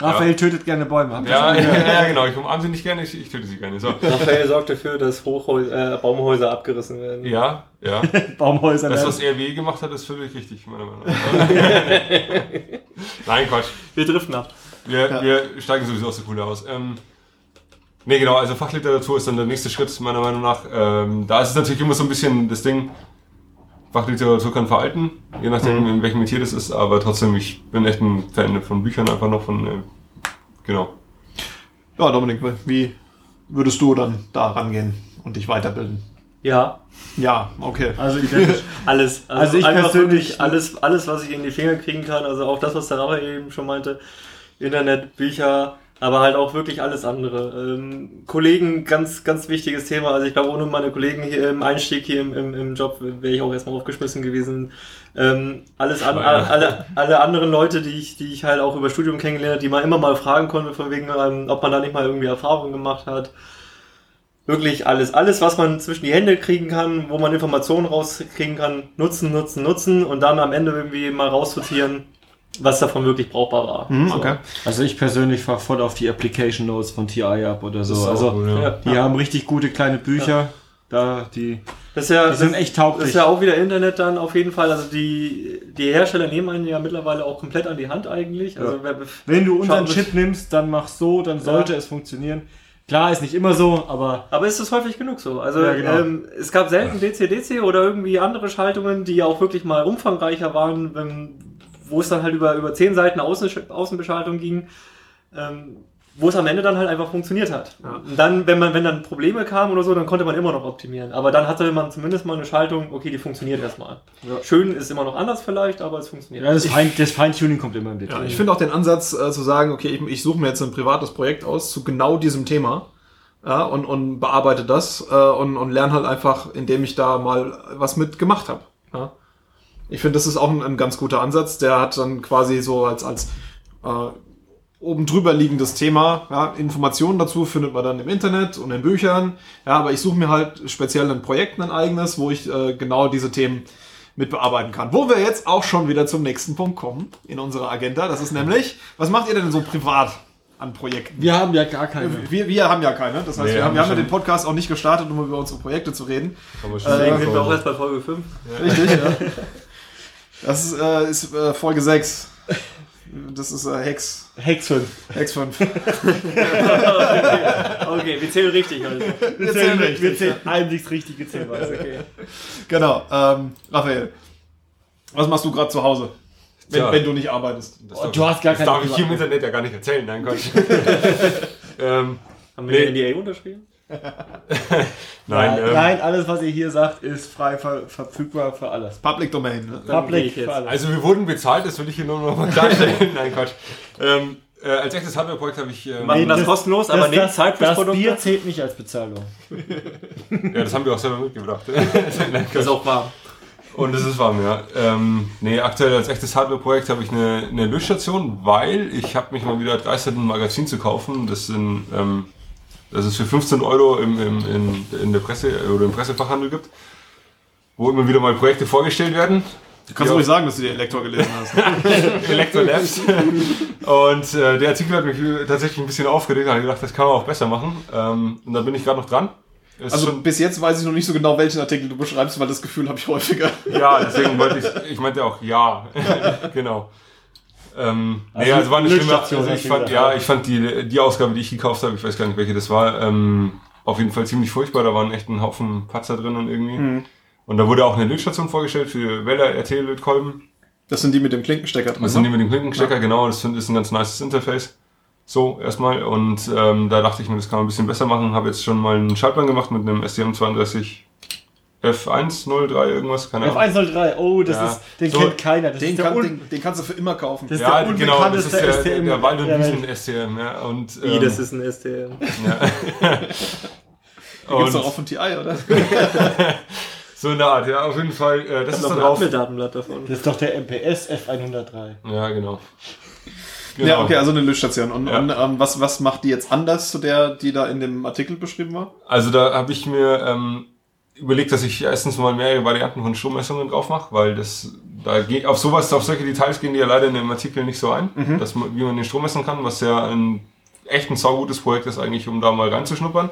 A: Raphael tötet gerne Bäume. Habt
D: Ja, ja, ja, genau. Ich umarme sie nicht gerne, ich, ich töte sie gerne. So.
E: Raphael sorgt dafür, dass Hochhäuser, äh, Baumhäuser abgerissen werden.
D: Ja, ja.
A: Baumhäuser.
D: Das, was RW gemacht hat, ist völlig richtig, meiner Meinung nach. Nein, Quatsch.
E: Wir driften ab.
D: Wir, wir steigen sowieso aus der Kuhle aus. Ähm, nee, genau, also Fachliteratur ist dann der nächste Schritt, meiner Meinung nach. Ähm, da ist es natürlich immer so ein bisschen das Ding, Fachliteratur kann veralten, je nachdem, in welchem Metier das ist, aber trotzdem, ich bin echt ein Fan von Büchern, einfach noch von, äh, genau.
B: Ja, Dominik, wie würdest du dann da rangehen und dich weiterbilden?
E: Ja,
B: Ja, okay.
A: Also identisch.
E: alles. Also,
A: Also ich
E: einfach
A: persönlich-
E: wirklich alles, alles, was ich in die Finger kriegen kann. Also auch das, was der Raphael eben schon meinte. Internet, Bücher, aber halt auch wirklich alles andere. Ähm, Kollegen, ganz, ganz wichtiges Thema. Also ich glaube, ohne meine Kollegen hier im Einstieg hier im, im, im Job wäre ich auch erstmal aufgeschmissen gewesen. Ähm, alles an, alle, alle anderen Leute, die ich, die ich halt auch über Studium kennengelernt habe, die man immer mal fragen konnte, von wegen, ähm, ob man da nicht mal irgendwie Erfahrungen gemacht hat. Wirklich alles, alles, was man zwischen die Hände kriegen kann, wo man Informationen rauskriegen kann, nutzen, nutzen, nutzen und dann am Ende irgendwie mal raussortieren, was davon wirklich brauchbar war.
B: Hm,
E: So.
B: okay.
A: Also ich persönlich fahre voll auf die Application Notes von TI ab oder so.
D: Das
A: Also
D: cool, ja.
E: Ja.
A: die haben richtig gute kleine Bücher. Da, die,
E: Das ist ja,
A: die sind echt
E: Das
A: tauglich.
E: ist ja auch wieder Internet dann auf jeden Fall. Also die, die Hersteller nehmen einen ja mittlerweile auch komplett an die Hand eigentlich. Also wer,
A: Wenn du unseren Chip nimmst, dann mach so, dann sollte es funktionieren. Klar, ist nicht immer so, aber
E: aber ist es häufig genug so? Also
A: Ja, genau.
E: ähm, es gab selten DC-DC oder irgendwie andere Schaltungen, die ja auch wirklich mal umfangreicher waren, wenn, wo es dann halt über, über zehn Seiten Außen, Außenbeschaltung ging. Ähm, wo es am Ende dann halt einfach funktioniert hat. Und dann, wenn man, wenn dann Probleme kamen oder so, dann konnte man immer noch optimieren. Aber dann hatte man zumindest mal eine Schaltung, okay, die funktioniert erstmal. Schön ist immer noch anders vielleicht, aber es funktioniert.
A: ja, das, Fein, das Feintuning kommt immer im
B: Ja,
A: Detail.
B: ich finde auch den Ansatz äh, zu sagen, okay, ich, ich suche mir jetzt ein privates Projekt aus zu genau diesem Thema ja, und, und bearbeite das äh, und, und lerne halt einfach, indem ich da mal was mit gemacht habe. Ja. Ich finde, das ist auch ein, ein ganz guter Ansatz. Der hat dann quasi so als, als äh, oben drüber liegendes Thema. Ja, Informationen dazu findet man dann im Internet und in Büchern. Ja, aber ich suche mir halt speziell ein Projekt, ein eigenes, wo ich äh, genau diese Themen mit bearbeiten kann. Wo wir jetzt auch schon wieder zum nächsten Punkt kommen in unserer Agenda. Das ist nämlich, was macht ihr denn so privat an Projekten?
A: Wir haben ja gar keine.
B: Wir, wir haben ja keine. Das heißt,
D: Nee,
B: wir haben, wir haben ja
D: schon.
B: den Podcast auch nicht gestartet, um über unsere Projekte zu reden.
E: Deswegen sind wir auch erst bei Folge 5.
B: Richtig, ja. Das ist, äh, ist äh, Folge 6. Das ist äh, Hex.
A: Hex 5.
B: Hex 5.
E: Okay, wir zählen richtig also. heute.
A: Wir zählen, wir zählen einsichts richtige Zählweise.
B: Genau. Ähm, Raphael, was machst du gerade zu Hause? Wenn, wenn du nicht arbeitest.
D: Das
A: Oh,
D: darf-
A: du hast gar
D: das
A: keine
D: darf ich hier im Internet ja gar nicht erzählen. Nein, Gott. ähm,
E: Haben wir
D: Nee.
E: eine NDA unterschrieben?
D: nein,
A: Nein,
D: ähm,
A: nein, alles, was ihr hier sagt, ist frei ver verfügbar für alles.
B: Public Domain. Ne?
A: Public für alles.
D: Also wir wurden bezahlt, das will ich hier nur noch mal klarstellen. Nein, Quatsch. Ähm, äh, als echtes Hardware-Projekt habe ich... Ähm,
E: Machen das,
A: das-
E: kostenlos, aber
A: das,
E: nehmt
A: das,
E: Zeit fürs
A: das
E: Produkt.
A: Bier zählt nicht als Bezahlung.
D: ja, das haben wir auch selber mitgebracht. Nein,
E: Das ist auch wahr.
D: Und es ist warm, ja. Ähm, nee, aktuell als echtes Hardware-Projekt habe ich eine, eine Löschstation, weil ich habe mich mal wieder erdreistet, ein Magazin zu kaufen. Das sind, ähm, das es für 15 Euro im, im, in, in der Presse oder im Pressefachhandel gibt, wo immer wieder mal Projekte vorgestellt werden.
B: Du kannst ruhig sagen, dass du die Elektor gelesen hast.
D: Electro Labs. Und äh, der Artikel hat mich tatsächlich ein bisschen aufgeregt. Da habe ich gedacht, das kann man auch besser machen. Ähm, und da bin ich gerade noch dran. Ist
B: Also bis jetzt weiß ich noch nicht so genau, welchen Artikel du beschreibst, weil das Gefühl habe ich häufiger.
D: ja, deswegen wollte ich, ich meinte auch ja. genau. Ähm, nee,
A: Also
D: also war eine schlimme, also ich fand, ja,
A: ja.
D: ich fand die, die Ausgabe, die ich gekauft habe, ich weiß gar nicht, welche das war, ähm, auf jeden Fall ziemlich furchtbar. Da waren echt ein Haufen Patzer drin und irgendwie.
A: Mhm.
D: Und da wurde auch eine Lötstation vorgestellt für Weller RT Lötkolben.
B: Das sind die mit dem Klinkenstecker drin.
D: Das sind die
B: ne?
D: mit dem Klinkenstecker, genau, das ist ein ganz nices Interface. So, erstmal. Und ähm, da dachte ich mir, das kann man ein bisschen besser machen. Habe jetzt schon mal einen Schaltplan gemacht mit einem STM32 F103, irgendwas, keine Ahnung.
A: F103, oh, das
D: Ja.
A: ist, den
D: So,
A: kennt keiner. Das
B: den,
A: ist der
B: kann, den, den kannst du für immer kaufen.
A: Das ist
D: Ja,
A: der
D: genau, das ist der,
A: STM
D: der Wald- und. Wiesen-STM. Ja, und,
E: Wie,
D: ähm,
E: das ist ein STM.
B: Den gibt's doch auch von TI, oder?
D: so eine Art, ja, auf jeden Fall. Äh, das ist dann
E: noch ein. Abmilddatenblatt davon.
A: Das ist doch der MPS F103.
D: Ja, genau.
B: Ja, okay, also eine Löschstation. Und,
D: Ja.
B: und ähm, was, was macht die jetzt anders zu der, die da in dem Artikel beschrieben war?
D: Also da habe ich mir ähm, überlegt, dass ich erstens mal mehrere Varianten von Strommessungen drauf mache, weil das da geht auf sowas, auf solche Details gehen die ja leider in dem Artikel nicht so ein, dass man, wie man den Strom messen kann, was ja ein echt ein saugutes Projekt ist eigentlich, um da mal reinzuschnuppern.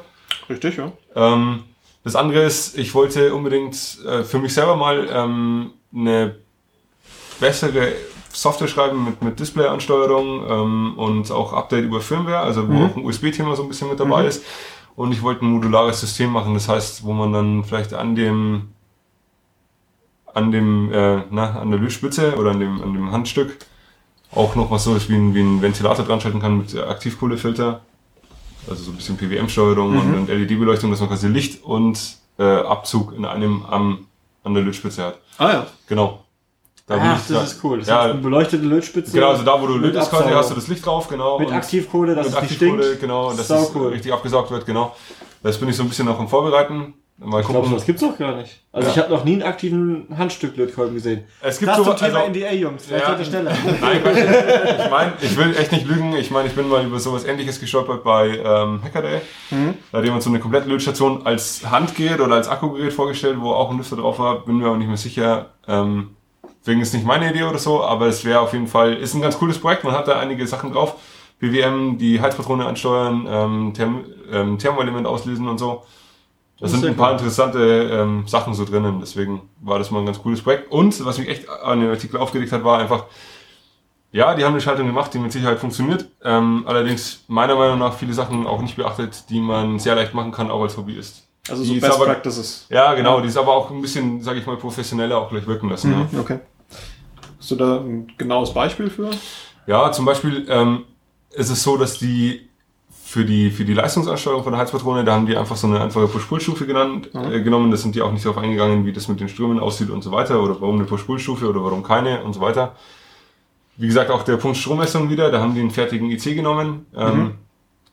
B: Richtig, ja.
D: Ähm, das andere ist, ich wollte unbedingt äh, für mich selber mal ähm, eine bessere Software schreiben mit, mit Display-Ansteuerung ähm, und auch Update über Firmware, also wo auch ein USB-Thema so ein bisschen mit dabei ist. Und ich wollte ein modulares System machen, das heißt, wo man dann vielleicht an dem an dem äh, na, an der Lötspitze oder an dem an dem Handstück auch noch was so ist wie ein, wie ein Ventilator dran schalten kann mit Aktivkohlefilter also so ein bisschen PWM-Steuerung und, und LED-Beleuchtung, dass man quasi Licht und äh, Abzug in einem am, an der Lötspitze hat.
B: Ah ja.
D: Genau. Da
A: Ach, das
D: da-
A: ist cool. Das
D: ja,
A: ist eine beleuchtete Lötspitze.
D: genau, also da, wo du lötest quasi, hast du das Licht drauf, genau.
A: Mit
D: und
A: Aktivkohle, dass
D: mit
A: es nicht
D: Aktivkohle,
A: stinkt.
D: genau, dass
A: Sau
D: es
A: cool.
D: richtig abgesaugt wird, genau. Das bin ich so ein bisschen noch am Vorbereiten. Mal
A: Ich glaube, sowas gibt's doch gar nicht. Also
D: Ja.
A: ich habe noch nie einen aktiven Handstück-Lötkolben gesehen.
D: es gibt
A: Das zum
D: so,
A: Thema
D: also,
A: NDA, Jungs. Vielleicht
D: Ja.
A: schneller.
D: Nein, ich meine, ich will echt nicht lügen. Ich meine, ich bin mal über sowas ähnliches gestolpert bei ähm, Hackaday. Da hat jemand so eine komplette Lötstation als Handgerät oder als Akkugerät vorgestellt, wo auch ein Lüfter drauf war. Bin mir aber nicht mehr sicher. Ähm, deswegen ist nicht meine Idee oder so, aber es wäre auf jeden Fall, ist ein ganz cooles Projekt. Man hat da einige Sachen drauf. BWM, die Heizpatrone ansteuern, ähm, Therm ähm, Thermoelement auslesen und so. Da sind ein paar
A: cool.
D: interessante ähm, Sachen so drinnen, deswegen war das mal ein ganz cooles Projekt. Und was mich echt an den Artikel aufgeregt hat, war einfach, ja, die haben eine Schaltung gemacht, die mit Sicherheit funktioniert. Ähm, allerdings meiner Meinung nach viele Sachen auch nicht beachtet, die man sehr leicht machen kann, auch als Hobbyist.
B: Also so Best
D: aber-
B: Practices.
D: Ja, genau, die ist aber auch ein bisschen, sage ich mal, professioneller auch gleich wirken lassen. Ja.
B: Mhm, okay. Hast du da ein genaues Beispiel für?
D: Ja, zum Beispiel ähm, ist es so, dass die für die, für die Leistungsansteuerung von der Heizpatrone, da haben die einfach so eine einfache Push-Pull-Stufe genannt, äh, genommen. Da sind die auch nicht darauf eingegangen, wie das mit den Strömen aussieht und so weiter oder warum eine Push-Pull-Stufe oder warum keine und so weiter. Wie gesagt, auch der Punkt Strommessung wieder, da haben die einen fertigen IC genommen. Ähm,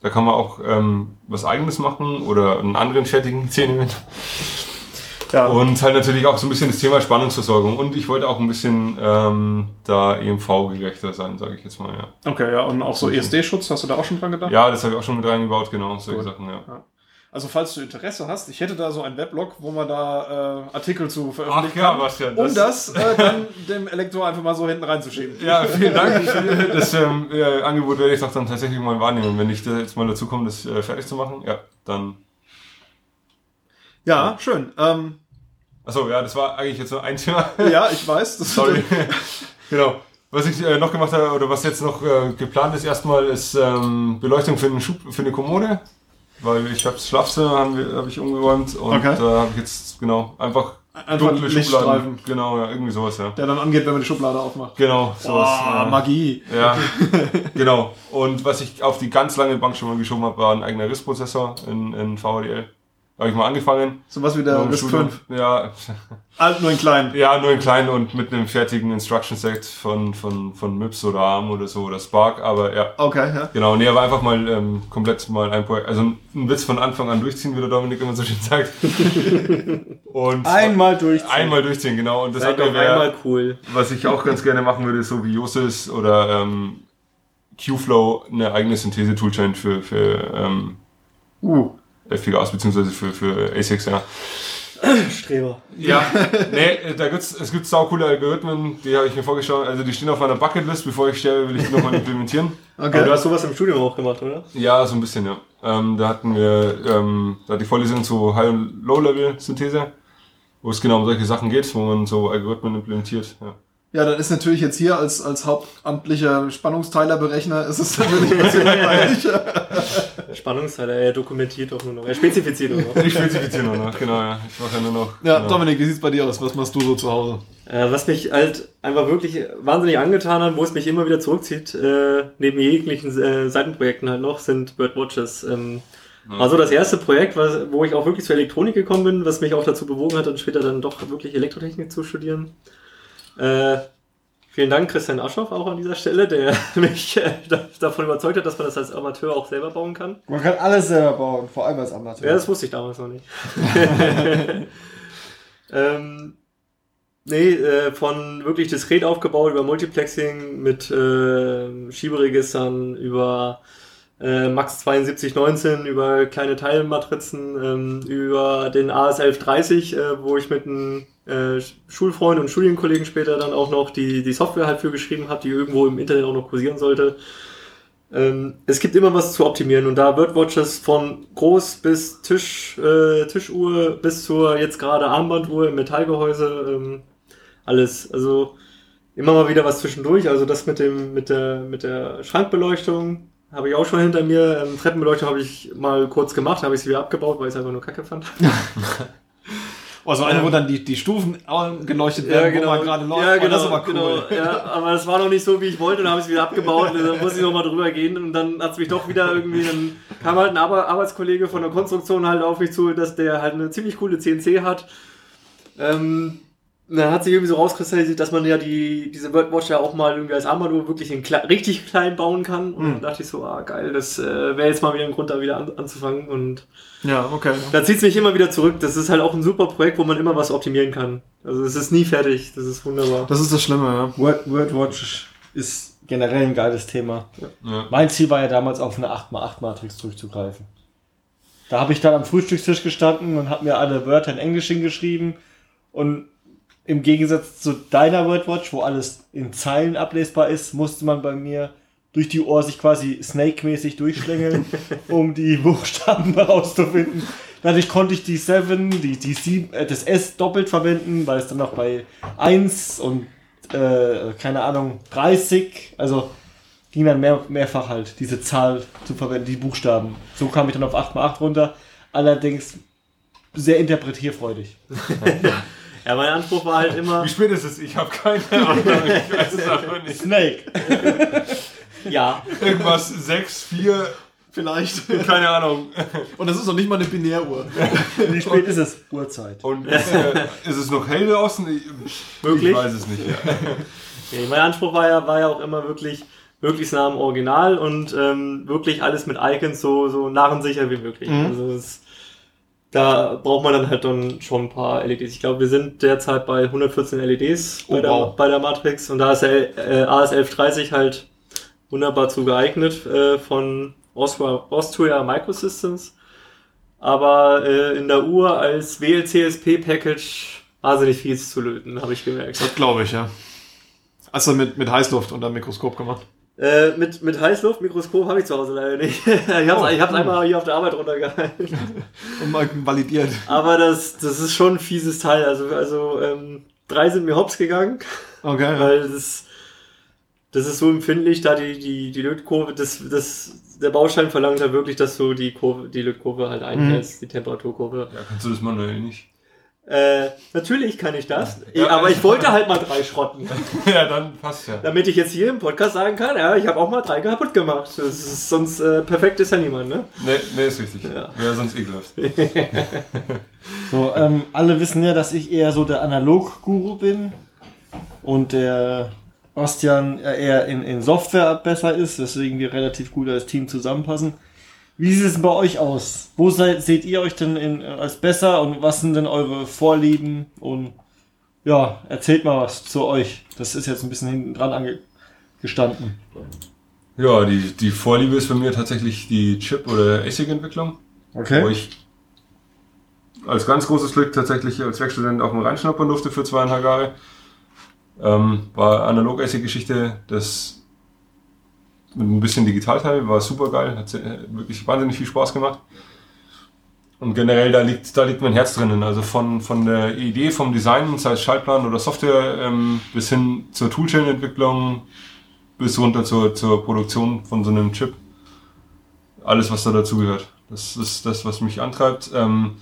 D: Da kann man auch ähm, was eigenes machen oder einen anderen fertigen IC nehmen.
B: Ja.
D: Und halt natürlich auch so ein bisschen das Thema Spannungsversorgung. Und ich wollte auch ein bisschen ähm, da EMV-gerechter sein, sage ich jetzt mal, ja.
B: Okay, ja, und auch so ESD-Schutz, hast du da auch schon dran gedacht?
D: Ja, das habe ich auch schon mit reingebaut, genau, solche
B: Gut.
D: Sachen, ja.
B: Also falls du Interesse hast, ich hätte da so einen Weblog, wo man da äh, Artikel zu
D: Ach
B: veröffentlichen
D: ja,
B: kann,
D: Bastian.
B: um das äh, dann dem Elektor einfach mal so hinten reinzuschieben.
D: Ja, vielen Dank. Ich, das ähm, äh, Angebot werde ich doch dann tatsächlich mal wahrnehmen. Wenn ich da jetzt mal dazu komme, das äh, fertig zu machen, ja, dann.
B: Ja, schön. Ähm,
D: Achso, ja, das war eigentlich jetzt nur ein Thema.
B: ja, ich weiß. Das
D: Sorry. genau. Was ich äh, noch gemacht habe, oder was jetzt noch äh, geplant ist, erstmal ist ähm, Beleuchtung für, einen Schub, für eine Kommode. Weil ich habe das Schlafzimmer haben wir- hab ich umgeräumt und
B: Okay.
D: da habe ich jetzt genau einfach,
B: Einfach
D: dunkle. Schubladen. Genau, ja, irgendwie sowas, ja.
B: Der dann angeht, wenn man die Schublade aufmacht.
D: Genau, sowas.
B: Ah,
D: ja.
B: Magie.
D: Ja, genau. Und was ich auf die ganz lange Bank schon mal geschoben habe, war ein eigener RIS-Prozessor in, in VHDL. Habe ich mal angefangen.
B: Sowas wie der
D: Studium.
B: 5.
D: Ja,
B: Alt, nur in klein.
D: ja, nur in klein und mit einem fertigen Instruction Set von, von, von MIPS oder ARM oder so oder Spark. Aber ja,
B: Okay, ja.
D: genau. Nee, aber einfach mal ähm, komplett mal ein Projekt. Also ein Witz von Anfang an durchziehen, wie der Dominik immer so schön sagt. Und
A: Einmal durchziehen.
D: einmal durchziehen, genau. Und das
C: Seid
D: andere
C: doch einmal cool.
D: was ich auch ganz gerne machen würde, so wie Josis oder ähm, Qflow, eine eigene Synthese-Toolchain für, für ähm,
B: Uh.
D: FPGAs beziehungsweise für, für ASICs, ja.
C: Streber.
D: Ja, nee, da gibt's, es gibt saucoole Algorithmen, die habe ich mir vorgestellt, also die stehen auf meiner Bucketlist, bevor ich sterbe, will ich die nochmal implementieren.
C: Aber du
B: Okay.
C: hast sowas im Studium auch gemacht, oder?
D: Ja, so ein bisschen, ja. Ähm, da hatten wir, ähm, da hat die Vorlesung zu High- und Low-Level-Synthese, wo es genau um solche Sachen geht, wo man so Algorithmen implementiert. Ja.
B: Ja, dann ist natürlich jetzt hier als, als hauptamtlicher Spannungsteilerberechner ist es natürlich ein bisschen
C: Spannungsteil, er dokumentiert doch nur noch. Er spezifiziert nur noch.
D: Ich spezifiziere nur noch, genau, ja. Ich mache ja nur noch.
B: Ja,
D: genau.
B: Dominik, wie sieht's bei dir aus? Was machst du so zu Hause?
C: Äh, was mich halt einfach wirklich wahnsinnig angetan hat, wo es mich immer wieder zurückzieht, äh, neben jeglichen äh, Seitenprojekten halt noch, sind Birdwatches. Ähm, War so das erste Projekt, was, wo ich auch wirklich zur Elektronik gekommen bin, was mich auch dazu bewogen hat, dann später dann doch wirklich Elektrotechnik zu studieren. Äh, vielen Dank Christian Aschoff auch an dieser Stelle, der mich äh, da- davon überzeugt hat, dass man das als Amateur auch selber bauen kann.
A: Man kann alles selber bauen, vor allem als Amateur.
C: Ja, das wusste ich damals noch nicht. ähm, nee, äh, von wirklich diskret aufgebaut über Multiplexing mit äh, Schieberegistern, über äh, Max 7219, über kleine Teilmatrizen, ähm, über den AS 1130, äh, wo ich mit einem äh, Schulfreund und Studienkollegen später dann auch noch die, die Software halt für geschrieben habe, die irgendwo im Internet auch noch kursieren sollte. Ähm, es gibt immer was zu optimieren und da Birdwatches von groß bis Tisch, äh, Tischuhr bis zur jetzt gerade Armbanduhr im Metallgehäuse, ähm, alles. Also immer mal wieder was zwischendurch. Also das mit dem mit der mit der Schrankbeleuchtung habe ich auch schon hinter mir. Ähm, Treppenbeleuchtung habe ich mal kurz gemacht, habe ich sie wieder abgebaut, weil ich es einfach nur Kacke fand.
B: Also eine, wo dann die, die Stufen geleuchtet werden, wo man gerade läuft.
C: Ja, genau,
B: das ist aber cool.
C: genau. Ja, aber das war noch nicht so, wie ich wollte, dann habe ich es wieder abgebaut, und dann musste ich nochmal drüber gehen und dann hat es mich doch wieder irgendwie, dann kam halt ein Ar Arbeitskollege von der Konstruktion halt auf mich zu, dass der halt eine ziemlich coole CNC hat. Ähm, dann hat sich irgendwie so rauskristallisiert, dass man ja die, diese Birdwatch ja auch mal irgendwie als Armbanduhr wirklich in kle richtig klein bauen kann. Und dann dachte ich so, ah geil, das äh, wäre jetzt mal wieder ein Grund, da wieder an, anzufangen. Und
B: Ja, okay.
C: da zieht es mich immer wieder zurück. Das ist halt auch ein super Projekt, wo man immer was optimieren kann. Also es ist nie fertig. Das ist wunderbar.
B: Das ist das Schlimme, ja.
A: Word, WordWatch ist generell ein geiles Thema.
D: Ja.
A: Mein Ziel war ja damals auf eine 8x8-Matrix zurückzugreifen. Da habe ich dann am Frühstückstisch gestanden und habe mir alle Wörter in Englisch hingeschrieben. Und im Gegensatz zu deiner WordWatch, wo alles in Zeilen ablesbar ist, musste man bei mir durch die Ohr sich quasi Snake-mäßig durchschlängeln, um die Buchstaben herauszufinden. Dadurch konnte ich die 7, die, die 7, äh, das S doppelt verwenden, weil es dann noch bei 1 und äh, keine Ahnung, 30, also ging dann mehr, mehrfach halt, diese Zahl zu verwenden, die Buchstaben. So kam ich dann auf 8x8 runter. Allerdings sehr interpretierfreudig.
C: Ja, mein Anspruch war halt immer,
D: Wie spät ist es? Ich habe keine Ahnung. Ich weiß es einfach nicht.
A: Snake.
C: ja,
D: Irgendwas 6, 4,
B: Vielleicht.
D: keine Ahnung.
B: Und das ist noch nicht mal eine Binäruhr.
A: Wie spät ist es? Uhrzeit.
D: Und ist, äh, ist es noch hell draußen? Ich,
C: Wirklich?
D: Ich weiß es nicht. Ja.
C: Nee, mein Anspruch war ja, war ja auch immer wirklich möglichst nah am Original und ähm, wirklich alles mit Icons so, so narrensicher wie möglich. Also es, da braucht man dann halt dann schon ein paar LEDs. Ich glaube, wir sind derzeit bei 114 LEDs bei,
B: Oh,
C: der,
B: wow.
C: bei der Matrix und da ist der äh, AS1130 halt wunderbar zu geeignet äh, von Austria, Austria Microsystems. Aber äh, in der Uhr als WLCSP-Package wahnsinnig viel zu löten, habe ich gemerkt.
B: Das glaube ich, ja. Hast du mit, mit Heißluft unter dem Mikroskop gemacht?
C: Äh, mit, mit Heißluftmikroskop habe ich zu Hause leider nicht. ich habe
B: Oh,
C: ich hab's einmal hier auf der Arbeit runtergehalten.
B: Und mal validiert.
C: Aber das, das ist schon ein fieses Teil. Also, also ähm, drei sind mir hops gegangen,
B: Okay.
C: weil das, das ist so empfindlich, da die, die, die Lötkurve, das, das, der Baustein verlangt ja wirklich, dass du die Kurve, die Lötkurve halt einhältst, die Temperaturkurve.
D: ja, kannst du das manuell nicht?
C: Äh, natürlich kann ich das,
D: Ja.
C: aber ich wollte halt mal drei schrotten.
D: Ja, dann passt ja.
C: Damit ich jetzt hier im Podcast sagen kann, ja, ich habe auch mal drei kaputt gemacht. Das ist, sonst äh, perfekt ist ja niemand, ne?
D: Nee, nee, ist richtig.
C: Ja.
D: Wäre sonst ekelhaft.
A: So, ähm, alle wissen ja, dass ich eher so der Analog-Guru bin und der Bastian äh, eher in, in Software besser ist, weswegen wir relativ gut als Team zusammenpassen. Wie sieht es bei euch aus? Wo seid, seht ihr euch denn in, als besser und was sind denn eure Vorlieben? Und ja, erzählt mal was zu euch. Das ist jetzt ein bisschen hinten dran angestanden.
D: Ja, die, die Vorliebe ist bei mir tatsächlich die Chip- oder ASIC-Entwicklung. Wo
A: Okay.
D: ich als ganz großes Glück tatsächlich als Werkstudent auch mal reinschnuppern durfte für zweieinhalb Jahre. Ähm, war Analog-ASIC-Geschichte, das mit ein bisschen Digitalteil, war super geil, hat wirklich wahnsinnig viel Spaß gemacht. Und generell, da liegt, da liegt mein Herz drinnen. Also von, von der Idee, vom Design, sei es Schaltplan oder Software, ähm, bis hin zur Toolchain-Entwicklung, bis runter zur, zur Produktion von so einem Chip. Alles, was da dazugehört. Das ist das, was mich antreibt. Ähm,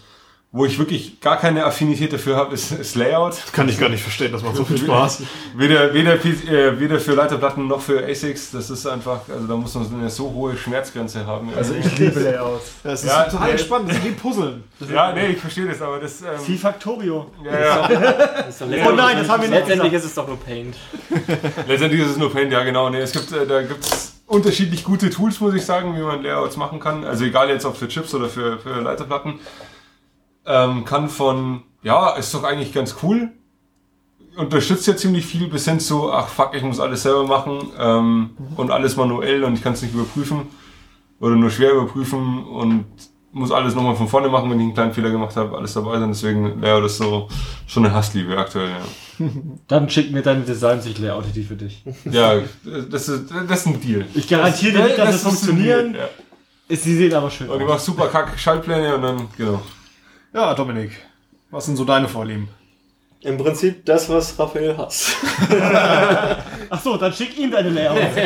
D: wo ich wirklich gar keine Affinität dafür habe, ist, ist Layout.
B: Kann ich gar nicht verstehen, das macht so viel Spaß.
D: Weder, weder, äh, weder für Leiterplatten noch für ASICs. Das ist einfach, also da muss man so eine so hohe Schmerzgrenze haben.
A: Also ich liebe Layout.
B: Das ist
D: Ja,
B: total entspannt, das ist wie Puzzeln.
D: ja, nee, ich verstehe das, aber das.
A: Wie
D: Ähm,
A: Factorio.
D: ja, ja.
C: Das ist doch
A: Oh nein, das haben wir nicht
C: Letztendlich
A: gesagt.
C: ist es doch nur Paint.
D: Letztendlich ist es nur Paint, ja genau. Nee, es gibt, äh, da gibt's unterschiedlich gute Tools, muss ich sagen, wie man Layouts machen kann. Also egal jetzt ob für Chips oder für, für Leiterplatten. Ähm, kann von, ja, ist doch eigentlich ganz cool. Unterstützt ja ziemlich viel bis hin zu, ach fuck, ich muss alles selber machen ähm, und alles manuell und ich kann es nicht überprüfen oder nur schwer überprüfen und muss alles nochmal von vorne machen, wenn ich einen kleinen Fehler gemacht habe, alles dabei sein. Deswegen, Layout ist so schon eine Hassliebe aktuell, ja.
A: Dann schick mir deine Designs, ich layoute die für dich.
D: Ja, das ist, das ist ein Deal.
A: Ich garantiere dir nicht, dass
D: ist ein
A: funktionieren.
D: Deal,
A: Ist, sie sehen aber schön
D: Ja. Und ich
A: aus.
D: mach super kack Schaltpläne und dann, genau.
B: Ja, Dominik, was sind so deine Vorlieben?
C: Im Prinzip das, was Raphael hasst.
A: Ach so, dann schick ihm deine Layouts.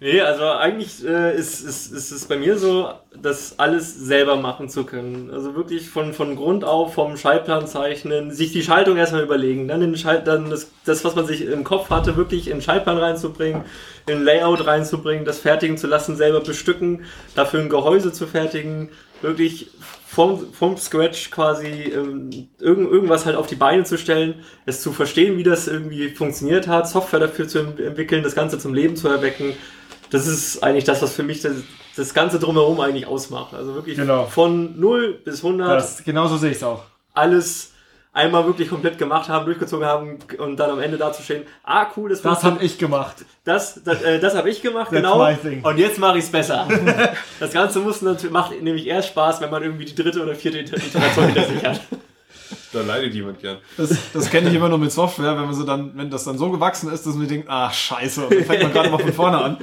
C: Nee, also eigentlich äh, ist, ist, ist es bei mir so, das alles selber machen zu können. Also wirklich von, von Grund auf, vom Schaltplan zeichnen, sich die Schaltung erstmal überlegen, dann, den Schalt, dann das, das, was man sich im Kopf hatte, wirklich in den Schaltplan reinzubringen, in ein Layout reinzubringen, das fertigen zu lassen, selber bestücken, dafür ein Gehäuse zu fertigen, wirklich vom, vom Scratch quasi ähm, irgend, irgendwas halt auf die Beine zu stellen, es zu verstehen, wie das irgendwie funktioniert hat, Software dafür zu ent- entwickeln, das Ganze zum Leben zu erwecken. Das ist eigentlich das, was für mich das, das Ganze drumherum eigentlich ausmacht. Also wirklich
A: Genau.
C: von 0 bis 100
A: Das, genauso sehe ich es auch.
C: alles einmal wirklich komplett gemacht haben, durchgezogen haben und dann am Ende dazustehen, ah cool, das,
A: Das habe ich gemacht.
C: das, das, äh, das habe ich gemacht, genau. Und jetzt mache ich es besser. das Ganze muss natürlich, macht nämlich erst Spaß, wenn man irgendwie die dritte oder vierte Iter- Iteration hinter sich hat.
D: Da leidet jemand gern.
B: Das, das kenne ich immer nur mit Software, wenn man so dann, wenn das dann so gewachsen ist, dass man denkt, ach scheiße, und dann fängt man gerade mal von vorne an.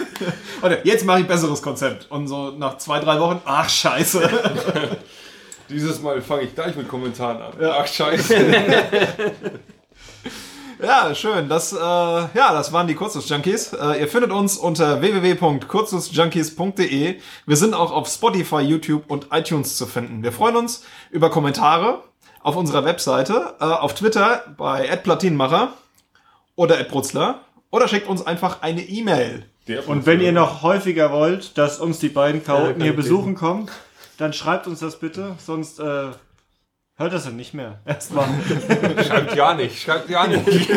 B: Warte, jetzt mache ich besseres Konzept. Und so nach zwei, drei Wochen, ach scheiße.
D: Dieses Mal fange ich gleich mit Kommentaren an. Ach, scheiße.
B: Ja, schön. Das, äh, ja, das waren die Kurzschluss-Junkies. Äh, ihr findet uns unter www.kurzschlussjunkies.de. Wir sind auch auf Spotify, YouTube und iTunes zu finden. Wir freuen uns über Kommentare auf unserer Webseite, äh, auf Twitter bei @platinmacher oder @brutzler oder schickt uns einfach eine E-Mail.
A: Und wenn ihr noch häufiger wollt, dass uns die beiden Chaoten hier besuchen kommen, dann schreibt uns das bitte, sonst äh, hört das dann nicht mehr. Erstmal.
D: Schreibt ja nicht, schreibt ja nicht.